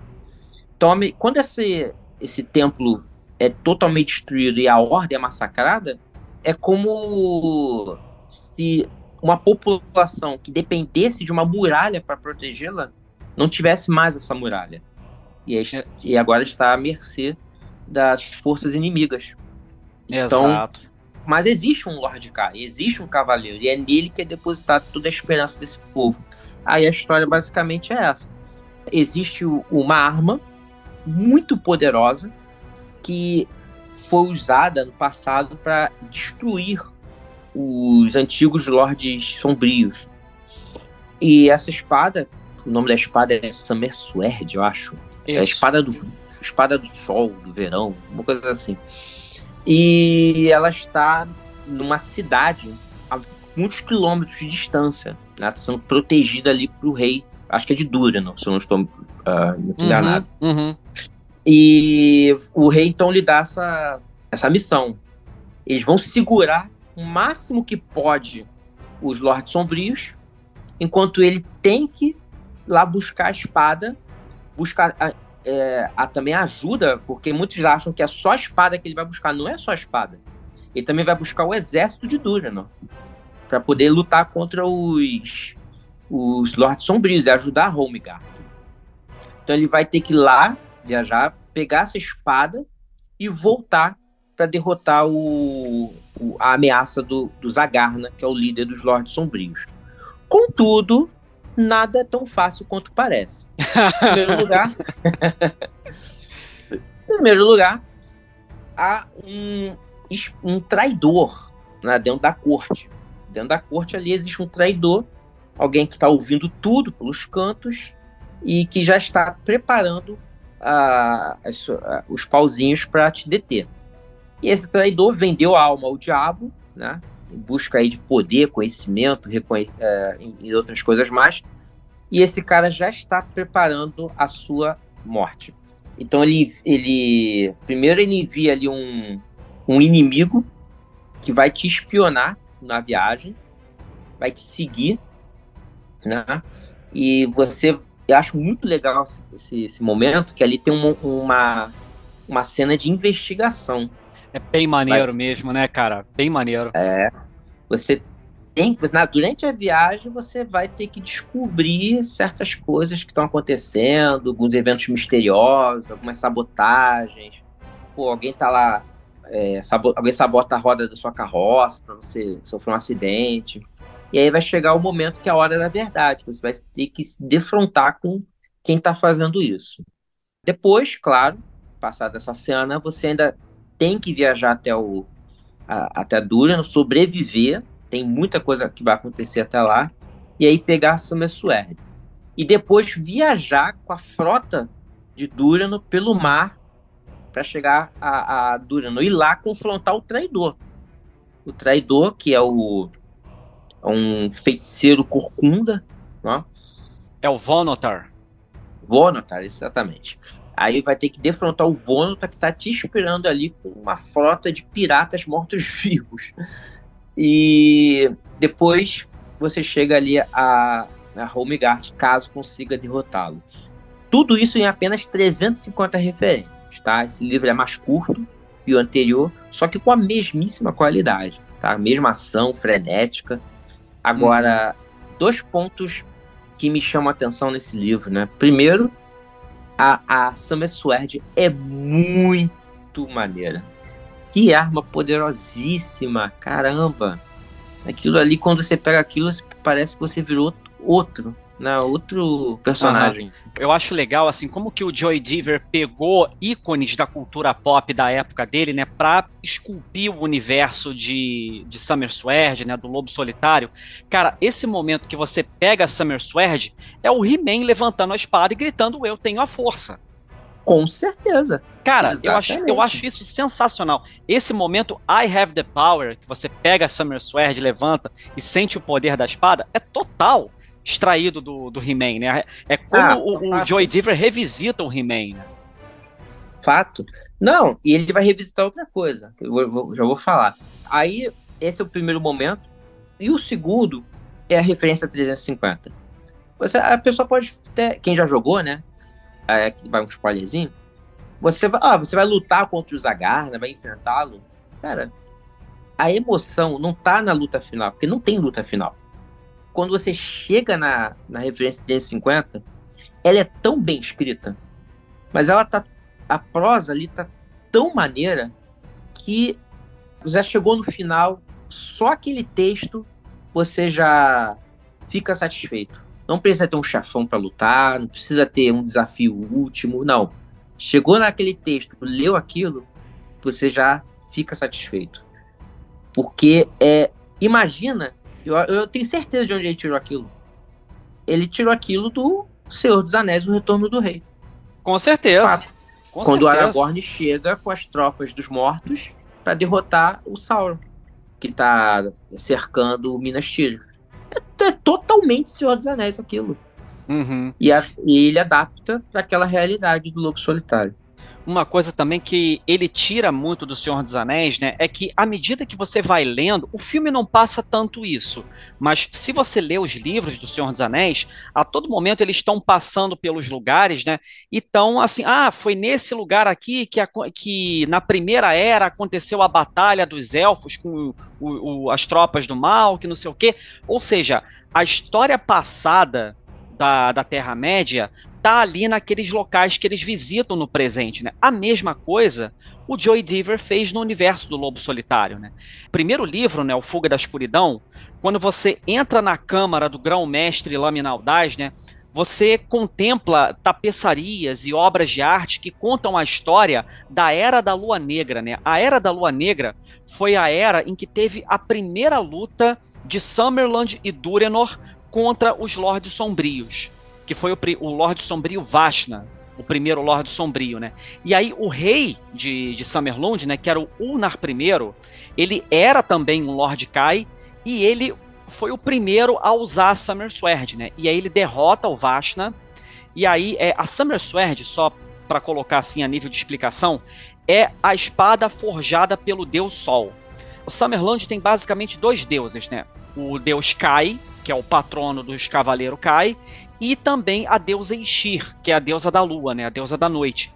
Então, quando esse, esse templo é totalmente destruído e a ordem é massacrada, é como se uma população que dependesse de uma muralha para protegê-la não tivesse mais essa muralha. E, e, agora está à mercê das forças inimigas. Então, Exato. Mas existe um Lord K, existe um cavaleiro, e é nele que é depositada toda a esperança desse povo. Aí a história basicamente é essa. Existe uma arma muito poderosa que foi usada no passado para destruir os antigos lordes sombrios. E essa espada, o nome da espada é Summer Sword, eu acho. Isso. É a espada do, espada do sol, do verão, uma coisa assim. E ela está numa cidade a muitos quilômetros de distância, né, sendo protegida ali para o rei. Acho que é de Duran, se eu não estou uh, muito uhum, enganado. Uhum. E o rei então lhe dá essa, essa missão. Eles vão segurar o máximo que pode os Lordes Sombrios, enquanto ele tem que lá buscar a espada, buscar a, é, a, também ajuda, porque muitos acham que é só a espada que ele vai buscar. Não é só a espada. Ele também vai buscar o exército de Duranor para poder lutar contra os, os Lordes Sombrios e ajudar a Holmgard. Então ele vai ter que ir lá, viajar, pegar essa espada e voltar para derrotar o, o, a ameaça do, do Zagarna, que é o líder dos Lordes Sombrios. Contudo, nada é tão fácil quanto parece. (laughs) Em primeiro lugar, em primeiro lugar, há um, um traidor né, dentro da corte. Dentro da corte ali existe um traidor, alguém que está ouvindo tudo pelos cantos e que já está preparando a, a, os pauzinhos para te deter. E esse traidor vendeu a alma ao diabo, né? Em busca aí de poder, conhecimento, é, e outras coisas mais. E esse cara já está preparando a sua morte. Então ele, ele primeiro ele envia ali um, um inimigo que vai te espionar na viagem, vai te seguir, né? E você, eu acho muito legal esse, esse momento que ali tem uma, uma, uma cena de investigação é bem maneiro Mas, mesmo, né, cara? Bem maneiro. É. Você tem. Na, durante a viagem, você vai ter que descobrir certas coisas que estão acontecendo, alguns eventos misteriosos, algumas sabotagens. Pô, alguém tá lá. É, sabo, alguém sabota a roda da sua carroça para você sofrer um acidente. E aí vai chegar o momento que é a hora da verdade. Você vai ter que se defrontar com quem está fazendo isso. Depois, claro, passada essa cena, você ainda tem que viajar até o a, até Duran, sobreviver, tem muita coisa que vai acontecer até lá, e aí pegar a Summersword. E depois viajar com a frota de Durano pelo mar para chegar a, a Durano e lá confrontar o traidor. O traidor, que é o é um feiticeiro corcunda, né? É o Vonotar. Vonotar, exatamente. Aí vai ter que defrontar o Vonota que tá te esperando ali com uma frota de piratas mortos-vivos. E depois você chega ali a, a Homegard, caso consiga derrotá-lo. Tudo isso em apenas 350 referências, tá? Esse livro é mais curto que o anterior, só que com a mesmíssima qualidade, tá? A mesma ação frenética. Agora, hum. dois pontos que me chamam a atenção nesse livro, né? Primeiro, a, a Summer Sword é muito maneira. Que arma poderosíssima, caramba. Aquilo ali, quando você pega aquilo, parece que você virou outro né, outro personagem. Uhum. Eu acho legal, assim, como que o Joy Diver pegou ícones da cultura pop da época dele, né, pra esculpir o universo de, de Summer Sword, né, do Lobo Solitário. Cara, esse momento que você pega Summer Sword é o He-Man levantando a espada e gritando, eu tenho a força. Com certeza. Cara, eu acho, eu acho isso sensacional. Esse momento, I have the power, que você pega a Summer Sword, levanta e sente o poder da espada, é total extraído do, do He-Man, né? É como ah, o, o Joy Diver revisita o He-Man, né? Fato. Não, e ele vai revisitar outra coisa, que eu vou, já vou falar. Aí, esse é o primeiro momento. E o segundo é a referência 350. Você, a pessoa pode ter. Quem já jogou, né? É, vai um spoilerzinho. Você vai, ah, você vai lutar contra o Zagar, né, vai enfrentá-lo. Cara, a emoção não tá na luta final, porque não tem luta final quando você chega na, na referência 350, ela é tão bem escrita, mas ela tá. A prosa ali tá tão maneira que já chegou no final, só aquele texto você já fica satisfeito. Não precisa ter um chafão para lutar, não precisa ter um desafio último, não. Chegou naquele texto, leu aquilo, você já fica satisfeito. Porque é, imagina eu, eu tenho certeza de onde ele tirou aquilo. Ele tirou aquilo do Senhor dos Anéis, o Retorno do Rei. Com certeza. Com Quando certeza. o Aragorn chega com as tropas dos mortos para derrotar o Sauron, que tá cercando Minas Tirith. É, é, totalmente Senhor dos Anéis aquilo. Uhum. E, a, e ele adapta para aquela realidade do Lobo Solitário uma coisa também que ele tira muito do Senhor dos Anéis, né, é que à medida que você vai lendo, o filme não passa tanto isso, mas se você lê os livros do Senhor dos Anéis, a todo momento eles estão passando pelos lugares, né, e assim, ah, foi nesse lugar aqui que, a, que na primeira era aconteceu a batalha dos elfos com o, o, as tropas do mal, que não sei o quê, ou seja, a história passada da, da Terra-média tá ali naqueles locais que eles visitam no presente, né? A mesma coisa o Joy Diver fez no universo do Lobo Solitário, né? Primeiro livro, né, o Fuga da Escuridão, quando você entra na câmara do grão-mestre Laminaldaz, né, você contempla tapeçarias e obras de arte que contam a história da Era da Lua Negra, né? A Era da Lua Negra foi a era em que teve a primeira luta de Summerland e Durenor contra os Lordes Sombrios que foi o, o Lorde Sombrio Vashna, o primeiro Lorde Sombrio, né? E aí o rei de, de Summerlund, né, que era o Ulnar I, ele era também um Lord Kai e ele foi o primeiro a usar a Summer Sword, né? E aí ele derrota o Vashna. E aí é, a Summer Sword, só para colocar assim a nível de explicação, é a espada forjada pelo deus Sol. O Summerland tem basicamente dois deuses, né? O deus Kai, que é o patrono dos Cavaleiros Kai, e também a deusa Ishir, que é a deusa da lua, né, a deusa da noite.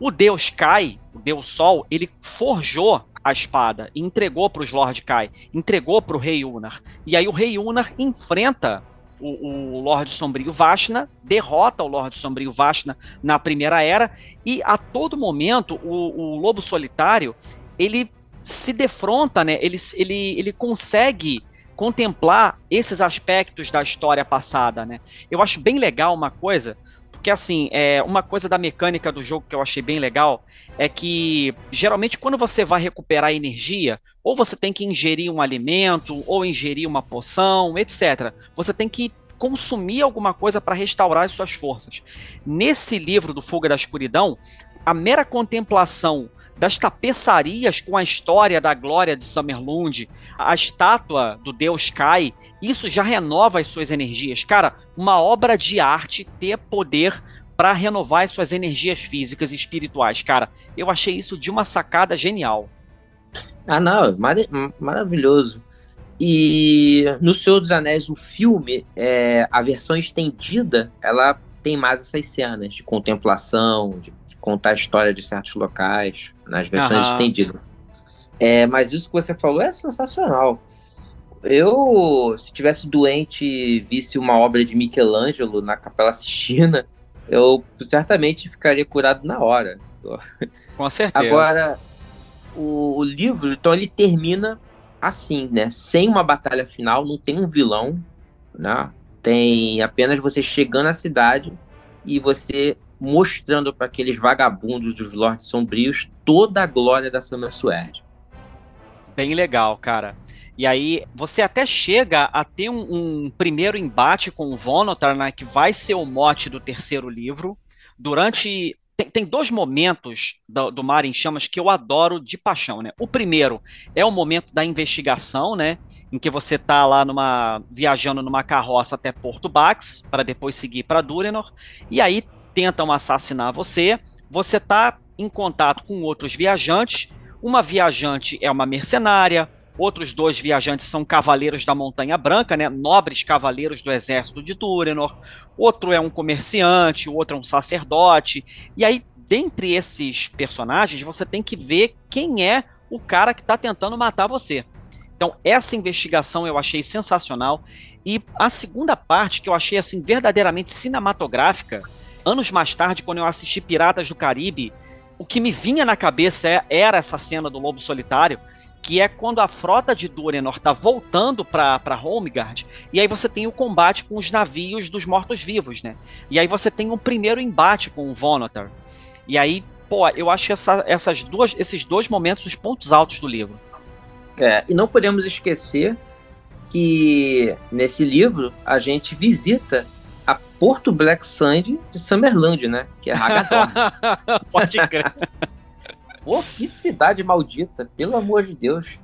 O deus Kai, o deus Sol, ele forjou a espada e entregou para os Lord Kai, entregou para o rei Unar. E aí o rei Unar enfrenta o, o Lorde Sombrio Vashna, derrota o Lorde Sombrio Vashna na Primeira Era, e a todo momento o, o Lobo Solitário ele se defronta, né? ele, ele, ele consegue contemplar esses aspectos da história passada, né? Eu acho bem legal uma coisa, porque assim, é uma coisa da mecânica do jogo que eu achei bem legal é que geralmente quando você vai recuperar energia, ou você tem que ingerir um alimento, ou ingerir uma poção, etc. Você tem que consumir alguma coisa para restaurar as suas forças. Nesse livro do Fuga da Escuridão, a mera contemplação das tapeçarias com a história da glória de Summerlund, a estátua do deus Kai, isso já renova as suas energias. Cara, uma obra de arte ter poder para renovar as suas energias físicas e espirituais. Cara, eu achei isso de uma sacada genial. Ah, não, mar maravilhoso. E no Senhor dos Anéis, o filme, é, a versão estendida, ela tem mais essas cenas de contemplação, de contar a história de certos locais nas versões uhum. estendidas. É, mas isso que você falou é sensacional. Eu, se tivesse doente e visse uma obra de Michelangelo na Capela Sistina, eu certamente ficaria curado na hora. Com certeza. Agora, o, o livro, então ele termina assim, né? Sem uma batalha final, não tem um vilão, né? Tem apenas você chegando à cidade e você mostrando para aqueles vagabundos dos Lordes Sombrios toda a glória da Sword. Bem legal, cara. E aí você até chega a ter um, um primeiro embate com o Vonotar, né, que vai ser o mote do terceiro livro. Durante tem, tem, dois momentos do, do, Mar em Chamas que eu adoro de paixão, né? O primeiro é o momento da investigação, né? Em que você tá lá numa viajando numa carroça até Porto Bax para depois seguir para Durenor e aí tentam assassinar você. Você tá em contato com outros viajantes. Uma viajante é uma mercenária, Outros dois viajantes são cavaleiros da Montanha Branca, né? Nobres cavaleiros do exército de Túrenor. Outro é um comerciante, outro é um sacerdote. E aí, dentre esses personagens, você tem que ver quem é o cara que está tentando matar você. Então, essa investigação eu achei sensacional. E a segunda parte, que eu achei assim verdadeiramente cinematográfica, anos mais tarde, quando eu assisti Piratas do Caribe, o que me vinha na cabeça é, era essa cena do Lobo Solitário, que é quando a frota de Dúrenor está voltando para Homegard, e aí você tem o combate com os navios dos mortos-vivos, né? E aí você tem um primeiro embate com o Vonotar. E aí, pô, eu acho essa, essas duas, esses dois momentos os pontos altos do livro. É, e não podemos esquecer que nesse livro a gente visita Porto Black Sand de Summerland, né? Que é (laughs) Haggadorn. (laughs) Pode crer. Pô, que cidade maldita, pelo amor de Deus.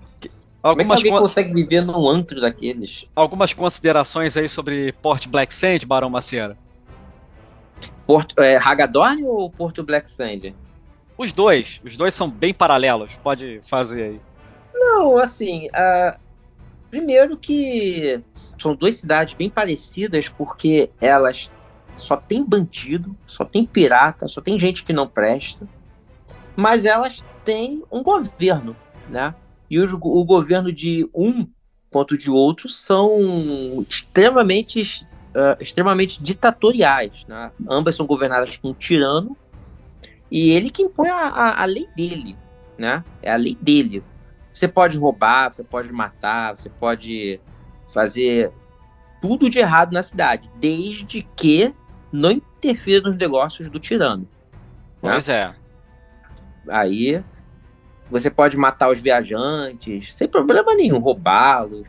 Algumas Como é que alguém con... consegue viver num antro daqueles? Algumas considerações aí sobre Port Black Sand, Barão Macieira? Porto, é, Haggadorn ou Porto Black Sand? Os dois. Os dois são bem paralelos. Pode fazer aí. Não, assim, uh, primeiro que são duas cidades bem parecidas porque elas só tem bandido, só tem pirata, só tem gente que não presta, mas elas têm um governo, né? E o, o governo de um quanto de outro são extremamente, uh, extremamente ditatoriais, né? Ambas são governadas por um tirano e ele que impõe a, a, a lei dele, né? É a lei dele. Você pode roubar, você pode matar, você pode fazer tudo de errado na cidade, desde que não interfira nos negócios do tirano. Né? Pois é. Aí você pode matar os viajantes, sem problema nenhum, roubá-los.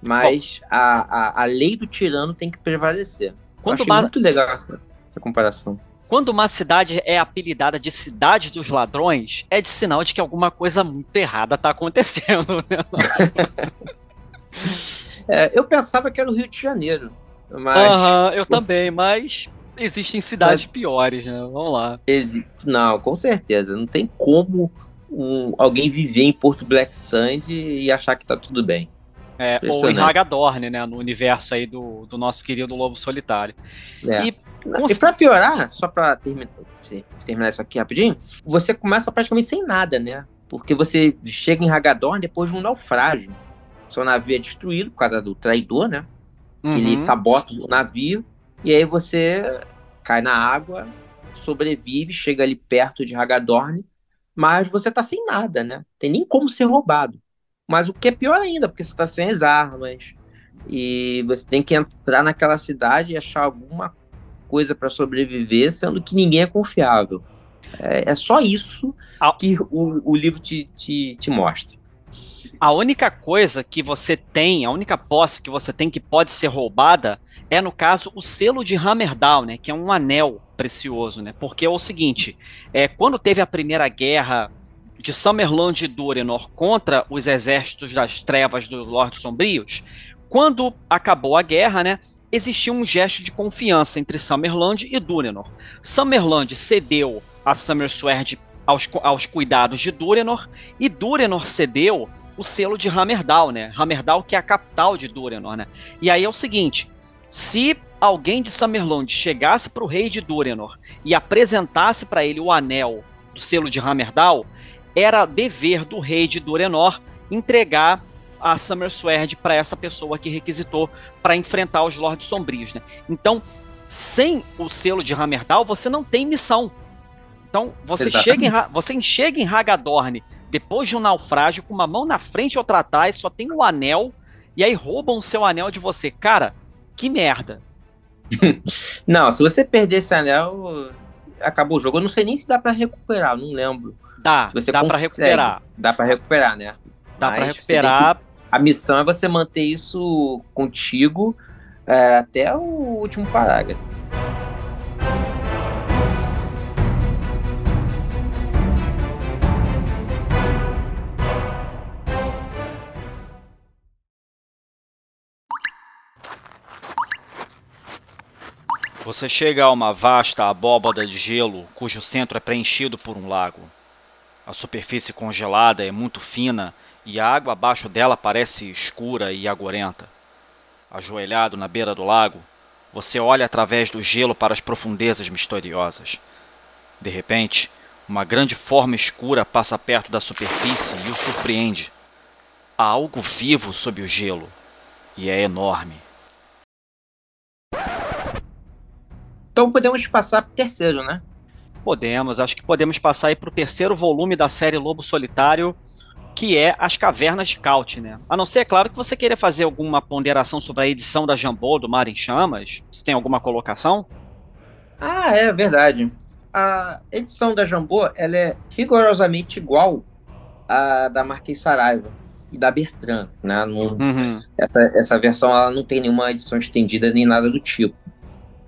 Mas a, a, a lei do tirano tem que prevalecer. Quanto uma... muito legal essa, essa comparação. Quando uma cidade é apelidada de cidade dos ladrões, é de sinal de que alguma coisa muito errada está acontecendo. Né? (laughs) É, eu pensava que era o Rio de Janeiro. Mas... Uhum, eu também, mas existem cidades mas... piores, né? Vamos lá. Exi... Não, com certeza. Não tem como um, alguém viver em Porto Black Sand e achar que tá tudo bem. É, ou em Hagadorn, né? No universo aí do, do nosso querido Lobo Solitário. É. E, e pra piorar, só pra terminar, terminar isso aqui rapidinho, você começa praticamente sem nada, né? Porque você chega em Hagadorn depois de um naufrágio seu navio é destruído por causa do traidor, né? Uhum. Que ele sabota o navio. E aí você cai na água, sobrevive, chega ali perto de Hagadorn, mas você tá sem nada, né? Tem nem como ser roubado. Mas o que é pior ainda, porque você tá sem as armas. E você tem que entrar naquela cidade e achar alguma coisa para sobreviver, sendo que ninguém é confiável. É, é só isso que o, o livro te, te, te mostra. A única coisa que você tem, a única posse que você tem que pode ser roubada é, no caso, o selo de Hammerdown, né? Que é um anel precioso, né? Porque é o seguinte, é, quando teve a primeira guerra de Summerland e Dúrenor contra os exércitos das trevas dos Lordes Sombrios, quando acabou a guerra, né? Existia um gesto de confiança entre Summerland e Dúrenor. Summerland cedeu a Summersword aos, aos cuidados de Dúrenor e Dúrenor cedeu o selo de Hammerdown, né? Hammerdown que é a capital de Dúrenor, né? E aí é o seguinte, se alguém de Summerland chegasse para o rei de Dúrenor e apresentasse para ele o anel do selo de Hammerdown, era dever do rei de Dúrenor entregar a Summer Sword para essa pessoa que requisitou para enfrentar os Lordes Sombrios, né? Então, sem o selo de Hammerdown, você não tem missão. Então, você chega, em, você chega em Hagadorn depois de um naufrágio, com uma mão na frente e outra atrás, só tem o um anel, e aí roubam o seu anel de você. Cara, que merda. (laughs) não, se você perder esse anel, acabou o jogo. Eu não sei nem se dá para recuperar, não lembro. Dá, se você dá para recuperar. Dá para recuperar, né? Dá para recuperar. Que... A missão é você manter isso contigo é, até o último parágrafo. Você chega a uma vasta abóbada de gelo cujo centro é preenchido por um lago. A superfície congelada é muito fina e a água abaixo dela parece escura e agorenta. Ajoelhado na beira do lago, você olha através do gelo para as profundezas misteriosas. De repente, uma grande forma escura passa perto da superfície e o surpreende. Há algo vivo sob o gelo, e é enorme. Então podemos passar para o terceiro, né? Podemos, acho que podemos passar aí para o terceiro volume da série Lobo Solitário, que é As Cavernas de Caut, né? A não ser, é claro, que você queira fazer alguma ponderação sobre a edição da Jambô do Mar em Chamas. Se tem alguma colocação? Ah, é verdade. A edição da Jambô, ela é rigorosamente igual à da Marquês Saraiva e da Bertrand, né? Não, uhum. essa, essa versão ela não tem nenhuma edição estendida nem nada do tipo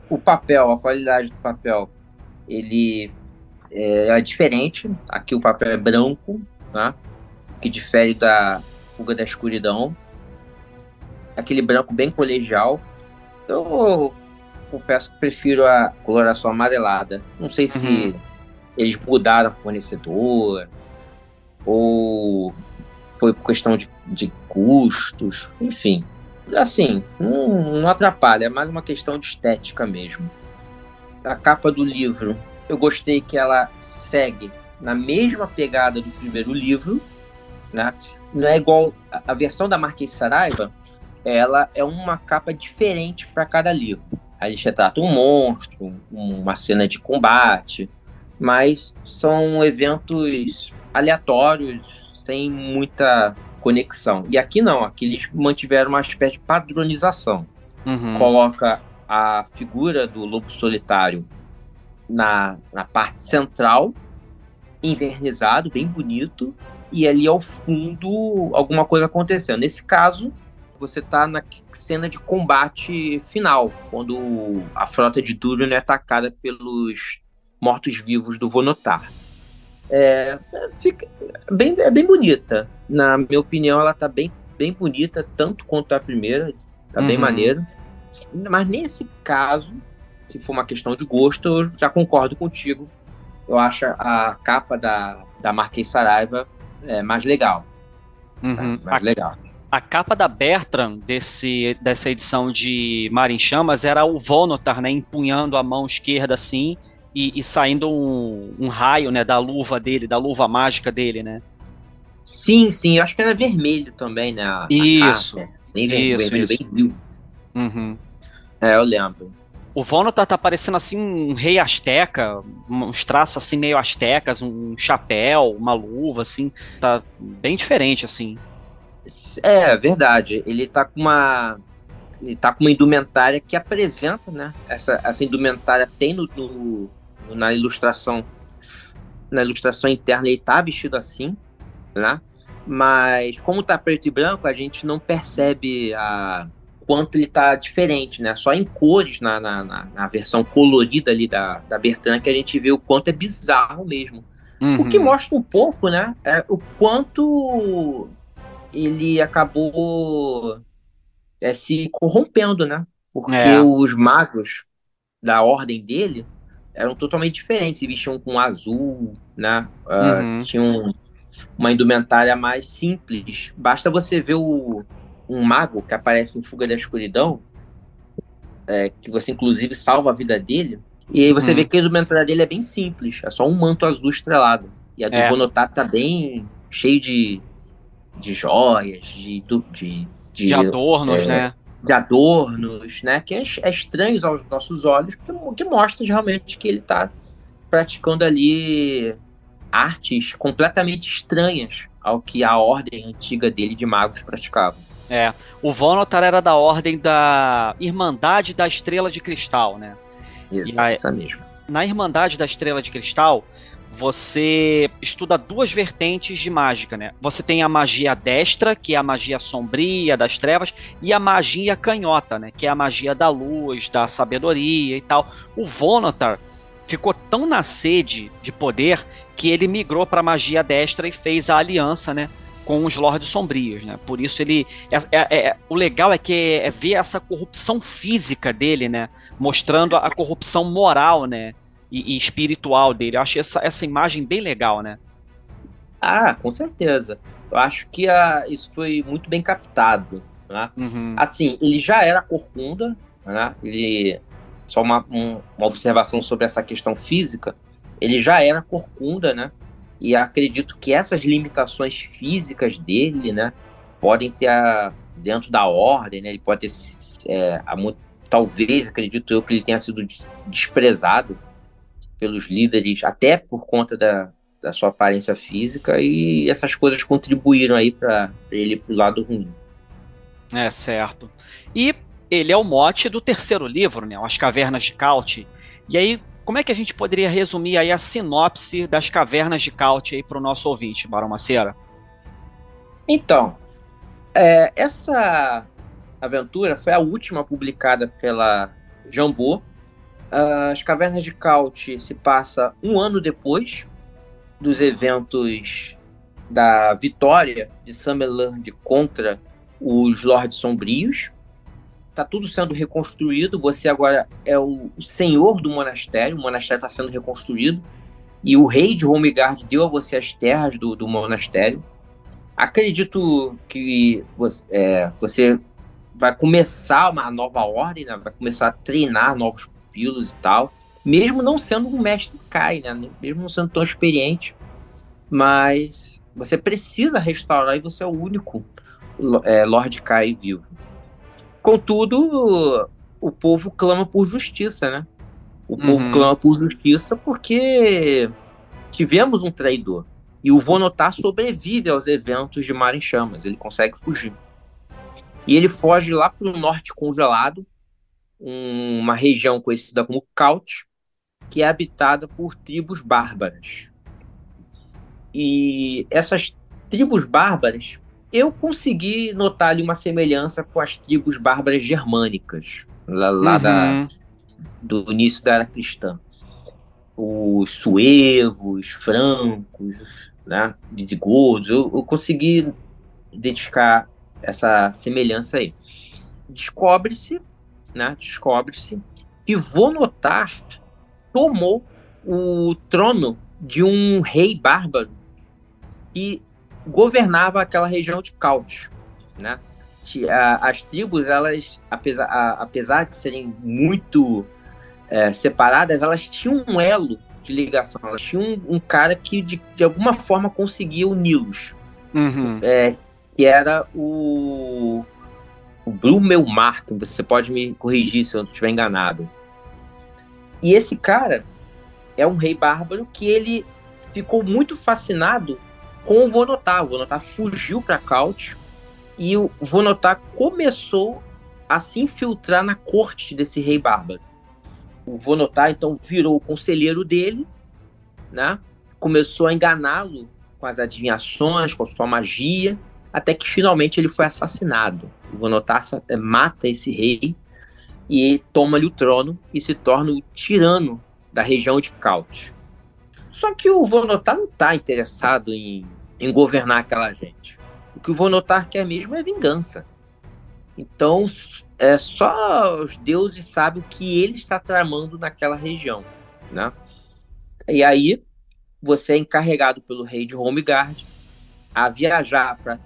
o papel, a qualidade do papel, ele é, é diferente. Aqui o papel é branco, né? que difere da Fuga da Escuridão. Aquele branco bem colegial. Eu confesso que prefiro a coloração amarelada. Não sei se uhum. eles mudaram fornecedor ou foi por questão de, de custos, enfim assim, não, não atrapalha, é mais uma questão de estética mesmo. A capa do livro, eu gostei que ela segue na mesma pegada do primeiro livro, né? Não é igual a, versão da Marquês Saraiva, ela é uma capa diferente para cada livro. A gente retrata um monstro, uma cena de combate, mas são eventos aleatórios, sem muita conexão. E aqui não, aqui eles mantiveram uma espécie de padronização. Uhum. Coloca a figura do lobo solitário na, na parte central, invernizado, bem bonito, e ali ao fundo alguma coisa acontecendo. Nesse caso, você está na cena de combate final, quando a frota de Durin é atacada pelos mortos-vivos do Vonotar é, fica bem, é bem bonita. Na minha opinião, ela tá bem, bem bonita, tanto quanto a primeira, tá uhum. bem maneiro. Mas nesse caso, se for uma questão de gosto, eu já concordo contigo. Eu acho a capa da, da Marquês Saraiva é, mais legal. Uhum. É, mais a, legal. A capa da Bertram desse, dessa edição de Mar em Chamas era o Vonotar, né, empunhando a mão esquerda assim e, e saindo um, um, raio, né, da luva dele, da luva mágica dele, né? Sim, sim, eu acho que era vermelho também, né? A, isso. A bem vermelho, isso, vermelho, isso. bem Uhum. É, eu lembro. O Vono tá, tá parecendo assim um rei asteca, uns traços assim meio astecas, um chapéu, uma luva, assim, tá bem diferente, assim. É, verdade. Ele tá com uma. Ele tá com uma indumentária que apresenta, né? Essa, essa indumentária tem no, no na ilustração na ilustração interna ele tá vestido assim, né? Mas como tá preto e branco, a gente não percebe a quanto ele tá diferente, né? Só em cores na, na, na, versão colorida ali da, da Bertrand que a gente vê o quanto é bizarro mesmo. Uhum. O que mostra um pouco, né? É o quanto ele acabou é, se corrompendo, né? Porque é. os magos da ordem dele eram totalmente diferentes, se vestiam com azul, né? Uh, uhum. Tinham uma indumentária mais simples. Basta você ver o, um mago que aparece em Fuga da Escuridão, é, que você inclusive salva a vida dele, e aí você uhum. vê que a indumentária dele é bem simples, é só um manto azul estrelado. E a do é. Vonotar tá bem cheio de, de joias, de, de, de, de adornos, é, né? De adornos, né? Que é, é estranho aos nossos olhos, que, que mostra realmente que ele está praticando ali artes completamente estranhas ao que a ordem antiga dele de magos praticava. É, o Vonotar era da ordem da Irmandade da Estrela de Cristal, né? Isso, a, essa mesmo. Na Irmandade da Estrela de Cristal, você estuda duas vertentes de mágica, né? Você tem a magia destra, que é a magia sombria das trevas, e a magia canhota, né? Que é a magia da luz, da sabedoria e tal. O Vonotar ficou tão na sede de poder que ele migrou para a magia destra e fez a aliança, né? Com os Lordes Sombrios, né? Por isso ele. É, é, é, o legal é que é ver essa corrupção física dele, né? Mostrando a corrupção moral, né? E, e espiritual dele. Eu achei essa, essa imagem bem legal, né? Ah, com certeza. Eu acho que a, isso foi muito bem captado. Né? Uhum. Assim, ele já era corcunda, né? Ele só uma, um, uma observação sobre essa questão física. Ele já era corcunda, né? E acredito que essas limitações físicas dele, né, podem ter a, dentro da ordem, né? Ele pode ter, é, a, talvez, acredito eu, que ele tenha sido desprezado pelos líderes, até por conta da, da sua aparência física, e essas coisas contribuíram aí para ele pro lado ruim. É, certo. E ele é o mote do terceiro livro, né? As Cavernas de Caute. E aí, como é que a gente poderia resumir aí a sinopse das Cavernas de Caute aí para o nosso ouvinte, Barão Macera? Então, é, essa aventura foi a última publicada pela Jambô as Cavernas de Caute se passa um ano depois dos eventos da vitória de Summerland contra os Lordes Sombrios. Tá tudo sendo reconstruído. Você agora é o senhor do monastério. O monastério está sendo reconstruído. E o rei de Homegard deu a você as terras do, do monastério. Acredito que você, é, você vai começar uma nova ordem, né? vai começar a treinar novos pupilos e tal. Mesmo não sendo um mestre Kai, né? Mesmo não sendo tão experiente. Mas você precisa restaurar e você é o único é, Lord Kai vivo. Contudo, o povo clama por justiça, né? O povo uhum. clama por justiça porque tivemos um traidor. E o Vonotar sobrevive aos eventos de Mar em Chamas. Ele consegue fugir. E ele foge lá para o norte congelado, um, uma região conhecida como Caut, que é habitada por tribos bárbaras. E essas tribos bárbaras, eu consegui notar ali uma semelhança com as tribos bárbaras germânicas, lá, lá uhum. da, do início da era cristã. Os suevos, francos, né, visigodos, eu, eu consegui identificar essa semelhança aí. Descobre-se né, descobre-se que Vonotar tomou o trono de um rei bárbaro que governava aquela região de Caute, né? As tribos, elas, apesar, apesar de serem muito é, separadas, elas tinham um elo de ligação. Elas tinham um, um cara que, de, de alguma forma, conseguia uni-los. Uhum. É, que era o o Blumelmark, você pode me corrigir se eu estiver enganado. E esse cara é um rei bárbaro que ele ficou muito fascinado com o Vonotar. O Vonotar fugiu para Caute e o Vonotar começou a se infiltrar na corte desse rei bárbaro. O Vonotar então virou o conselheiro dele, né? Começou a enganá-lo com as adivinhações, com a sua magia, até que finalmente ele foi assassinado. O Vonotassa é, mata esse rei e toma-lhe o trono e se torna o tirano da região de Caute. Só que o Vonotar não está interessado em, em governar aquela gente. O que o Vonotar quer mesmo é vingança. Então, é só os deuses sabem o que ele está tramando naquela região, né? E aí, você é encarregado pelo rei de Homegard a viajar para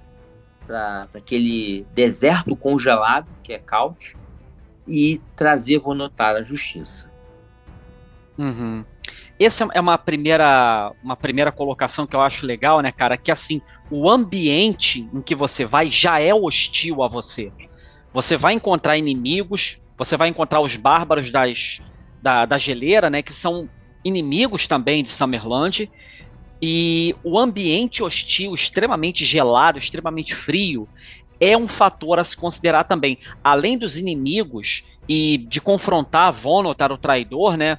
para aquele deserto congelado, que é Caute, e trazer Vonotar à justiça. Uhum. Essa é uma primeira, uma primeira colocação que eu acho legal, né, cara? Que assim, o ambiente em que você vai já é hostil a você. você vai encontrar inimigos, você vai encontrar os bárbaros das, da, da geleira, né? Que são inimigos também de Summerland. E o ambiente hostil, extremamente gelado, extremamente frio, é um fator a se considerar também. Além dos inimigos e de confrontar Vonotar, o traidor, né?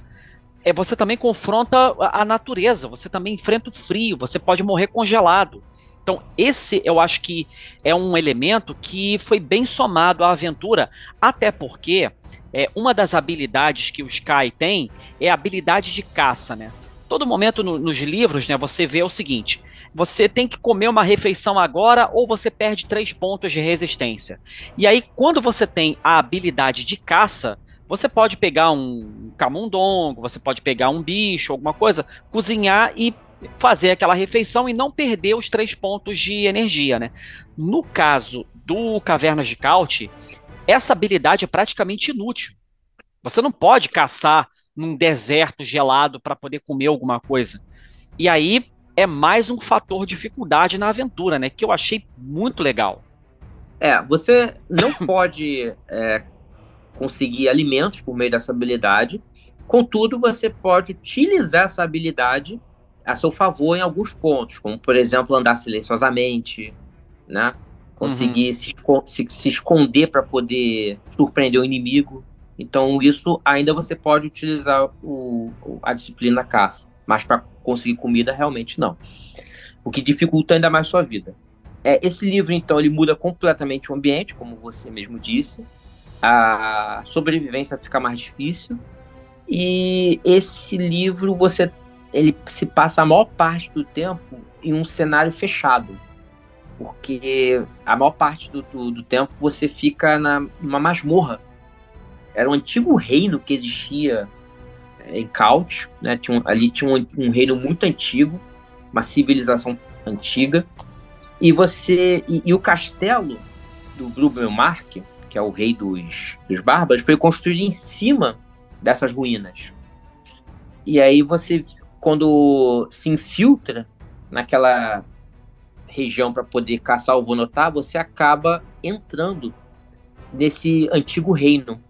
É, você também confronta a natureza, você também enfrenta o frio, você pode morrer congelado. Então, esse eu acho que é um elemento que foi bem somado à aventura, até porque é, uma das habilidades que o Sky tem é a habilidade de caça, né? Todo momento no, nos livros, né, você vê o seguinte: você tem que comer uma refeição agora ou você perde três pontos de resistência. E aí, quando você tem a habilidade de caça, você pode pegar um camundongo, você pode pegar um bicho, alguma coisa, cozinhar e fazer aquela refeição e não perder os três pontos de energia, né? No caso do Cavernas de Caute, essa habilidade é praticamente inútil. Você não pode caçar num deserto gelado para poder comer alguma coisa. E aí é mais um fator de dificuldade na aventura, né? Que eu achei muito legal. É, você não (coughs) pode é, conseguir alimentos por meio dessa habilidade. Contudo, você pode utilizar essa habilidade a seu favor em alguns pontos, como por exemplo andar silenciosamente, né? Conseguir uhum. se, se, se, esconder para poder surpreender o inimigo. Então isso ainda você pode utilizar o, a disciplina caça, mas para conseguir comida realmente não. O que dificulta ainda mais sua vida. É, esse livro então ele muda completamente o ambiente, como você mesmo disse. A sobrevivência fica mais difícil. E esse livro você ele se passa a maior parte do tempo em um cenário fechado. Porque a maior parte do, do, do tempo você fica na, numa masmorra. Era um antigo reino que existia é, em Caut, né? Tinha ali tinha um, um, reino muito antigo, uma civilização antiga. E você. E, e o castelo do Grubenmark, que é o rei dos, dos bárbaros, foi construído em cima dessas ruínas. E aí você quando se infiltra naquela região para poder caçar o Vonotar, você acaba entrando nesse antigo reino,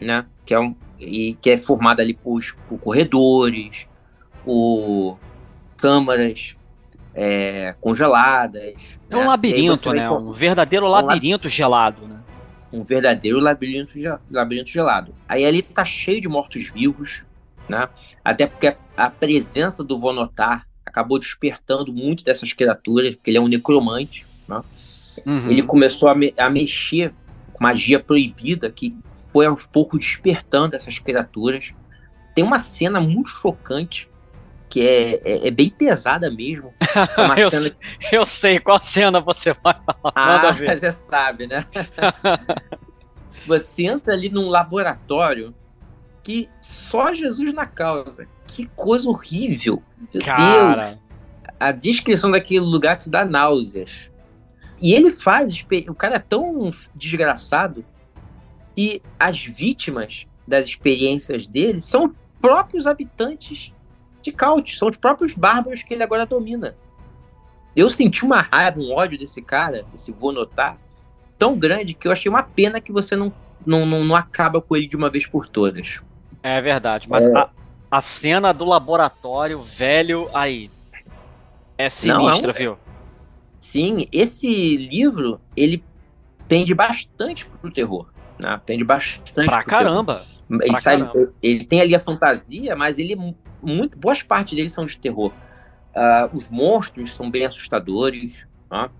né? Que é, um, e, que é formado ali por, por corredores, por câmaras é, congeladas. É um né? labirinto, né? Um verdadeiro labirinto um gelado, né? Um verdadeiro labirinto, labirinto gelado. Aí ali tá cheio de mortos-vivos, né? Até porque a presença do Vonotar acabou despertando muito dessas criaturas, porque ele é um necromante, né? Uhum. Ele começou a, me a mexer com magia proibida, que foi aos poucos despertando essas criaturas. Tem uma cena muito chocante, que é, é, é bem pesada mesmo. (laughs) É eu, cena... eu, sei qual cena você vai falar. Ah, você (laughs) sabe, né? (laughs) você entra ali num laboratório que só Jesus na causa. Que coisa horrível. Meu Cara. Deus. A descrição daquele lugar te dá náuseas. E ele faz. O cara é tão desgraçado que as vítimas das experiências dele são os próprios habitantes de Caute, são os próprios bárbaros que ele agora domina. Eu senti uma raiva, um ódio desse cara, esse vou notar, tão grande que eu achei uma pena que você não, não, não, não acaba com ele de uma vez por todas. É verdade, mas é. A, a, cena do laboratório, velho, aí. É sinistra, Não, é um... viu? Sim, esse livro, ele pende bastante pro terror. Né? Pende bastante. Pra caramba! Ele, pra sai, caramba. ele tem ali a fantasia, mas ele muito boas partes dele são de terror. Uh, os monstros são bem assustadores. Né?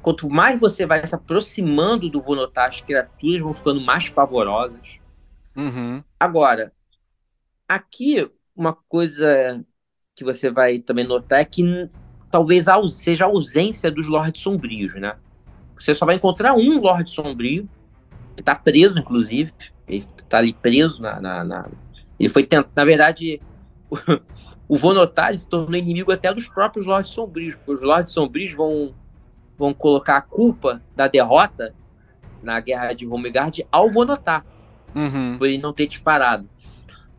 Quanto mais você vai se aproximando do Vonotar, as criaturas vão ficando mais pavorosas. Uhum. Agora, aqui uma coisa que você vai também notar é que talvez seja a ausência dos Lords Sombrios, né? Você só vai encontrar um Lorde Sombrio, que tá preso, inclusive. Ele tá ali preso na. na, na... Ele foi tentando. Na verdade, (laughs) o, o Vonotar se tornou inimigo até dos próprios Lords Sombrios, porque os Lords Sombrios vão, vão colocar a culpa da derrota na guerra de Homegard ao Vonotar uhum. por ele não ter disparado.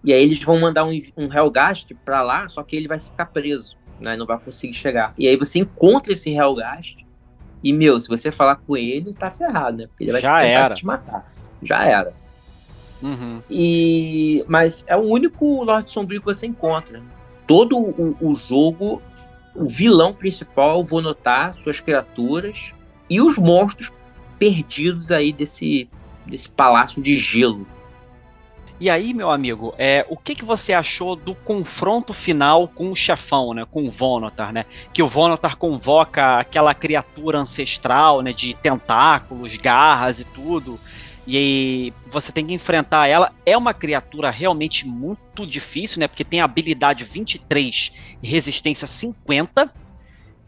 E aí eles vão mandar um, um Hellgast pra lá, só que ele vai ficar preso, né? Não vai conseguir chegar. E aí você encontra esse Hellgast E, meu, se você falar com ele, tá ferrado, né? Porque ele vai Já tentar era. te matar. Já era. Uhum. E mas é o único Lorde Sombrio que você encontra. Todo o, o jogo, o vilão principal, vou notar suas criaturas e os monstros perdidos aí desse desse palácio de gelo. E aí, meu amigo, é, o que, que você achou do confronto final com o chefão, né? Com o Vonotar, né? Que o Vonotar convoca aquela criatura ancestral, né? De tentáculos, garras e tudo. E aí você tem que enfrentar ela. É uma criatura realmente muito difícil, né? Porque tem habilidade 23 e resistência 50.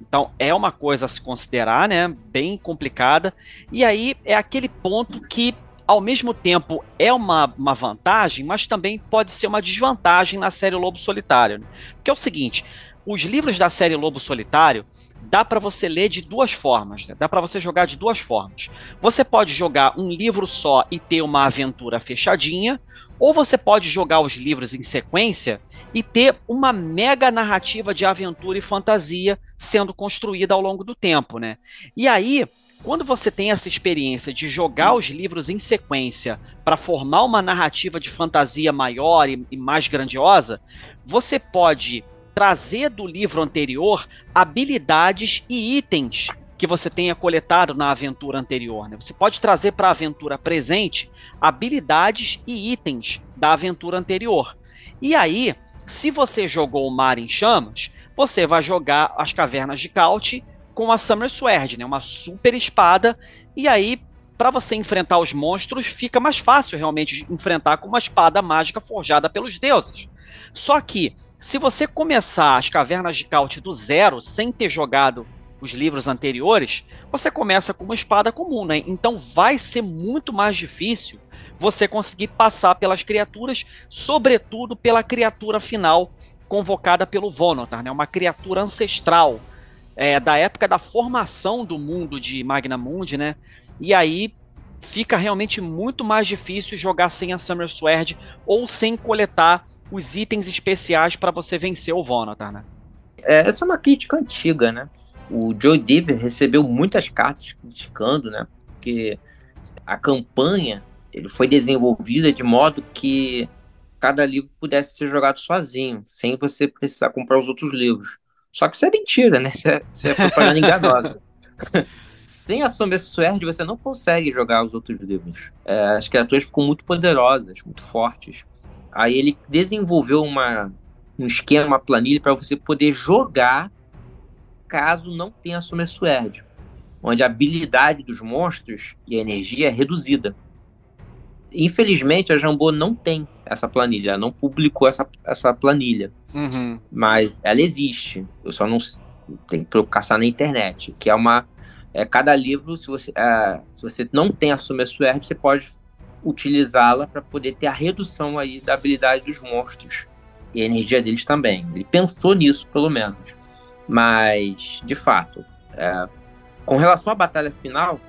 Então é uma coisa a se considerar, né? Bem complicada. E aí é aquele ponto que ao mesmo tempo é uma, uma vantagem, mas também pode ser uma desvantagem na série Lobo Solitário. Né? Que é o seguinte: os livros da série Lobo Solitário dá para você ler de duas formas, né? dá para você jogar de duas formas. Você pode jogar um livro só e ter uma aventura fechadinha, ou você pode jogar os livros em sequência e ter uma mega narrativa de aventura e fantasia sendo construída ao longo do tempo, né? E aí, quando você tem essa experiência de jogar os livros em sequência para formar uma narrativa de fantasia maior e, e mais grandiosa, você pode trazer do livro anterior habilidades e itens que você tenha coletado na aventura anterior. Né? Você pode trazer para a aventura presente habilidades e itens da aventura anterior. E aí, se você jogou o Mar em Chamas, você vai jogar as Cavernas de Caute com a Summer Sword, né? uma super espada. E aí, para você enfrentar os monstros, fica mais fácil realmente enfrentar com uma espada mágica forjada pelos deuses. Só que, se você começar as Cavernas de Caute do zero, sem ter jogado os livros anteriores, você começa com uma espada comum, né? Então vai ser muito mais difícil você conseguir passar pelas criaturas, sobretudo pela criatura final convocada pelo Vonotar, né? Uma criatura ancestral é, da época da formação do mundo de Magna Mundi, né? E aí fica realmente muito mais difícil jogar sem a Summer Sword ou sem coletar os itens especiais para você vencer o Vonotar, né? É, essa é uma crítica antiga, né? O Joe Diver recebeu muitas cartas criticando, né? Porque a campanha ele foi desenvolvida de modo que cada livro pudesse ser jogado sozinho, sem você precisar comprar os outros livros. Só que isso é mentira, né? Isso é, isso é propaganda enganosa. (laughs) sem a Sword, você não consegue jogar os outros livros. É, as criaturas ficam muito poderosas, muito fortes. Aí ele desenvolveu uma, um esquema, uma planilha para você poder jogar caso não tenha Summer Sword, onde a habilidade dos monstros e a energia é reduzida. Infelizmente, a Jambô não tem essa planilha, ela não publicou essa, essa planilha. Uhum. Mas ela existe. Eu só não tem que caçar na internet. Que é uma. É, cada livro, se você, é, se você não tem a Summer Sword, você pode utilizá-la para poder ter a redução aí da habilidade dos monstros e a energia deles também. Ele pensou nisso, pelo menos. Mas, de fato, é, com relação à batalha final,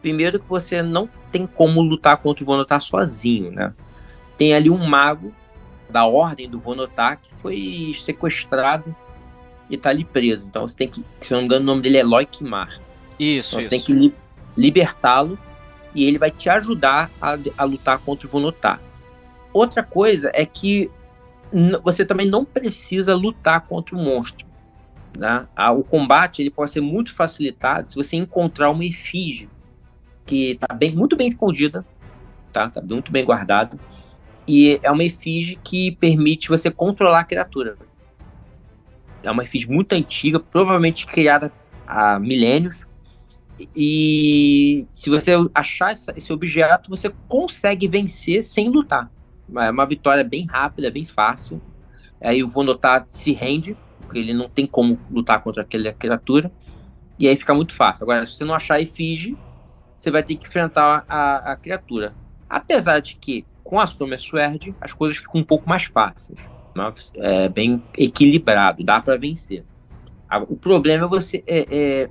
primeiro que você não tem como lutar contra o Vonotar sozinho, né? Tem ali um mago da ordem do Vonotar que foi sequestrado e tá ali preso. Então você tem que, se não me engano, o nome dele é Loikmar. Isso, então você isso. tem que li libertá-lo e ele vai te ajudar a, a lutar contra o Vonotar. Outra coisa é que você também não precisa lutar contra o monstro. Né? O combate ele pode ser muito facilitado se você encontrar uma efígie que está bem, muito bem escondida, tá? Tá muito bem guardada. E é uma efígie que permite você controlar a criatura. É uma efígie muito antiga, provavelmente criada há milênios. E se você achar essa, esse objeto, você consegue vencer sem lutar. É uma vitória bem rápida, bem fácil. Aí o Vonotar se rende, porque ele não tem como lutar contra aquela criatura. E aí fica muito fácil. Agora, se você não achar a efígie, você vai ter que enfrentar a, a criatura. Apesar de que, com a Summer Sword, as coisas ficam um pouco mais fáceis. Né? É bem equilibrado, dá para vencer. O problema é você. É, é,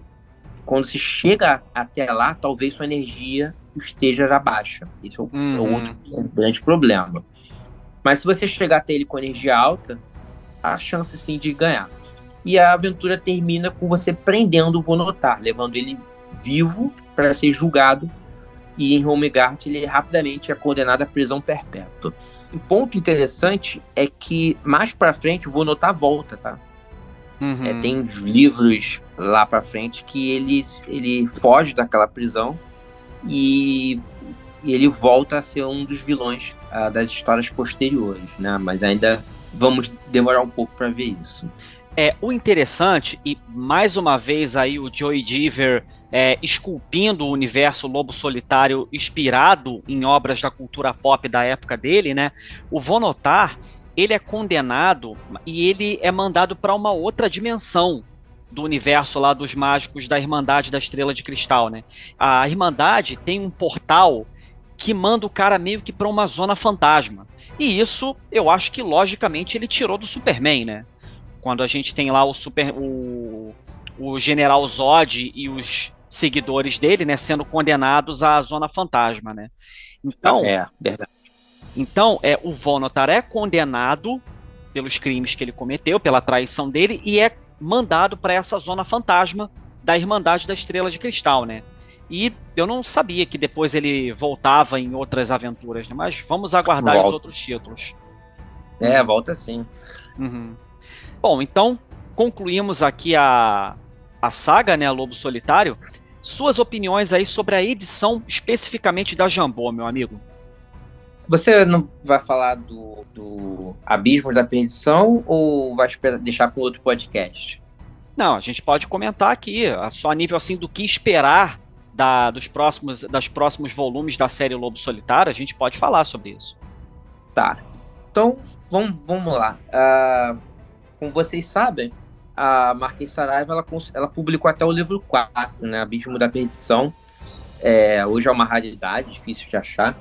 quando se chega até lá, talvez sua energia esteja já baixa. Esse é o, Uhum. é o outro é um grande problema. Mas se você chegar até ele com energia alta, há chance sim de ganhar. e a aventura termina com você prendendo o Vonotar, levando ele vivo para ser julgado e em Homegard ele rapidamente é condenado à prisão perpétua. Um ponto interessante é que mais para frente o Vonotar volta, tá? Uhum. É, tem livros lá para frente que ele, ele foge daquela prisão e, e ele volta a ser um dos vilões uh, das histórias posteriores, né? Mas ainda vamos demorar um pouco para ver isso. É, o interessante, e mais uma vez aí o Joey Diver é, esculpindo o universo Lobo Solitário inspirado em obras da cultura pop da época dele, né? O Vonotar, ele é condenado e ele é mandado para uma outra dimensão do universo lá dos mágicos da Irmandade da Estrela de Cristal, né? A Irmandade tem um portal que manda o cara meio que para uma zona fantasma. E isso, eu acho que logicamente ele tirou do Superman, né? Quando a gente tem lá o super o, o General Zod e os seguidores dele, né, sendo condenados à zona fantasma, né? Então, é, verdade. Então, é o Vonotar é condenado pelos crimes que ele cometeu, pela traição dele e é mandado para essa zona fantasma da Irmandade da Estrela de Cristal, né? E eu não sabia que depois ele voltava em outras aventuras, né? mas vamos aguardar volta. os outros títulos. É, volta sim. Uhum. Bom, então concluímos aqui a, a saga, né, a Lobo Solitário. Suas opiniões aí sobre a edição especificamente da Jambô, meu amigo. Você não vai falar do, do Abismo da Perdição ou vai deixar para outro podcast? Não, a gente pode comentar aqui, só a nível assim do que esperar da, dos próximos, das próximos volumes da série Lobo Solitário, a gente pode falar sobre isso. Tá. Então, vamos, vamos lá. Uh, como vocês sabem, a Marquês Saraiva ela, ela publicou até o livro 4, né? Abismo da Perdição. É, hoje é uma raridade, difícil de achar.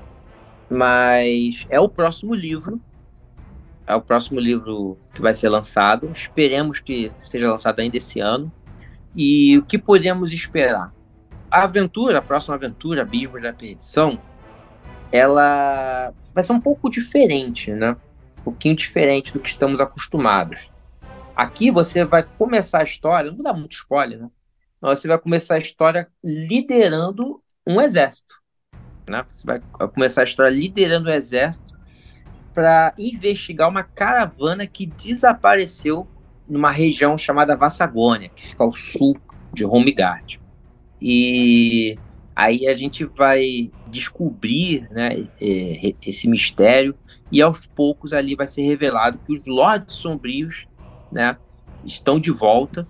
Mas é o próximo livro. É o próximo livro que vai ser lançado. Esperemos que seja lançado ainda esse ano. E o que podemos esperar? A aventura, a próxima aventura, Abismo da Perdição, ela vai ser um pouco diferente, né? Um pouquinho diferente do que estamos acostumados. Aqui você vai começar a história, não dá muito spoiler, né? Você vai começar a história liderando um exército. Né? Você vai começar a história liderando um exército para investigar uma caravana que desapareceu numa região chamada Vassagônia, que fica ao sul de Homegard. E aí a gente vai descobrir né, esse mistério e aos poucos ali vai ser revelado que os Lordes Sombrios né, estão de volta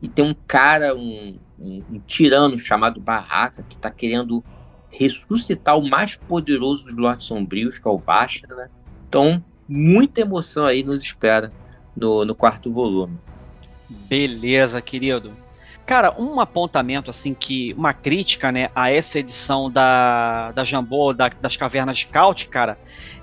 e tem um cara, um, um, um tirano chamado Barraca, que está querendo ressuscitar o mais poderoso dos Lordes Sombrios, que é o Vastra, né? Então, muita emoção aí nos espera no, no quarto volume. Beleza, querido. Cara, um apontamento assim que uma crítica, né, a essa edição da da Jambô da, das Cavernas de Caute, cara,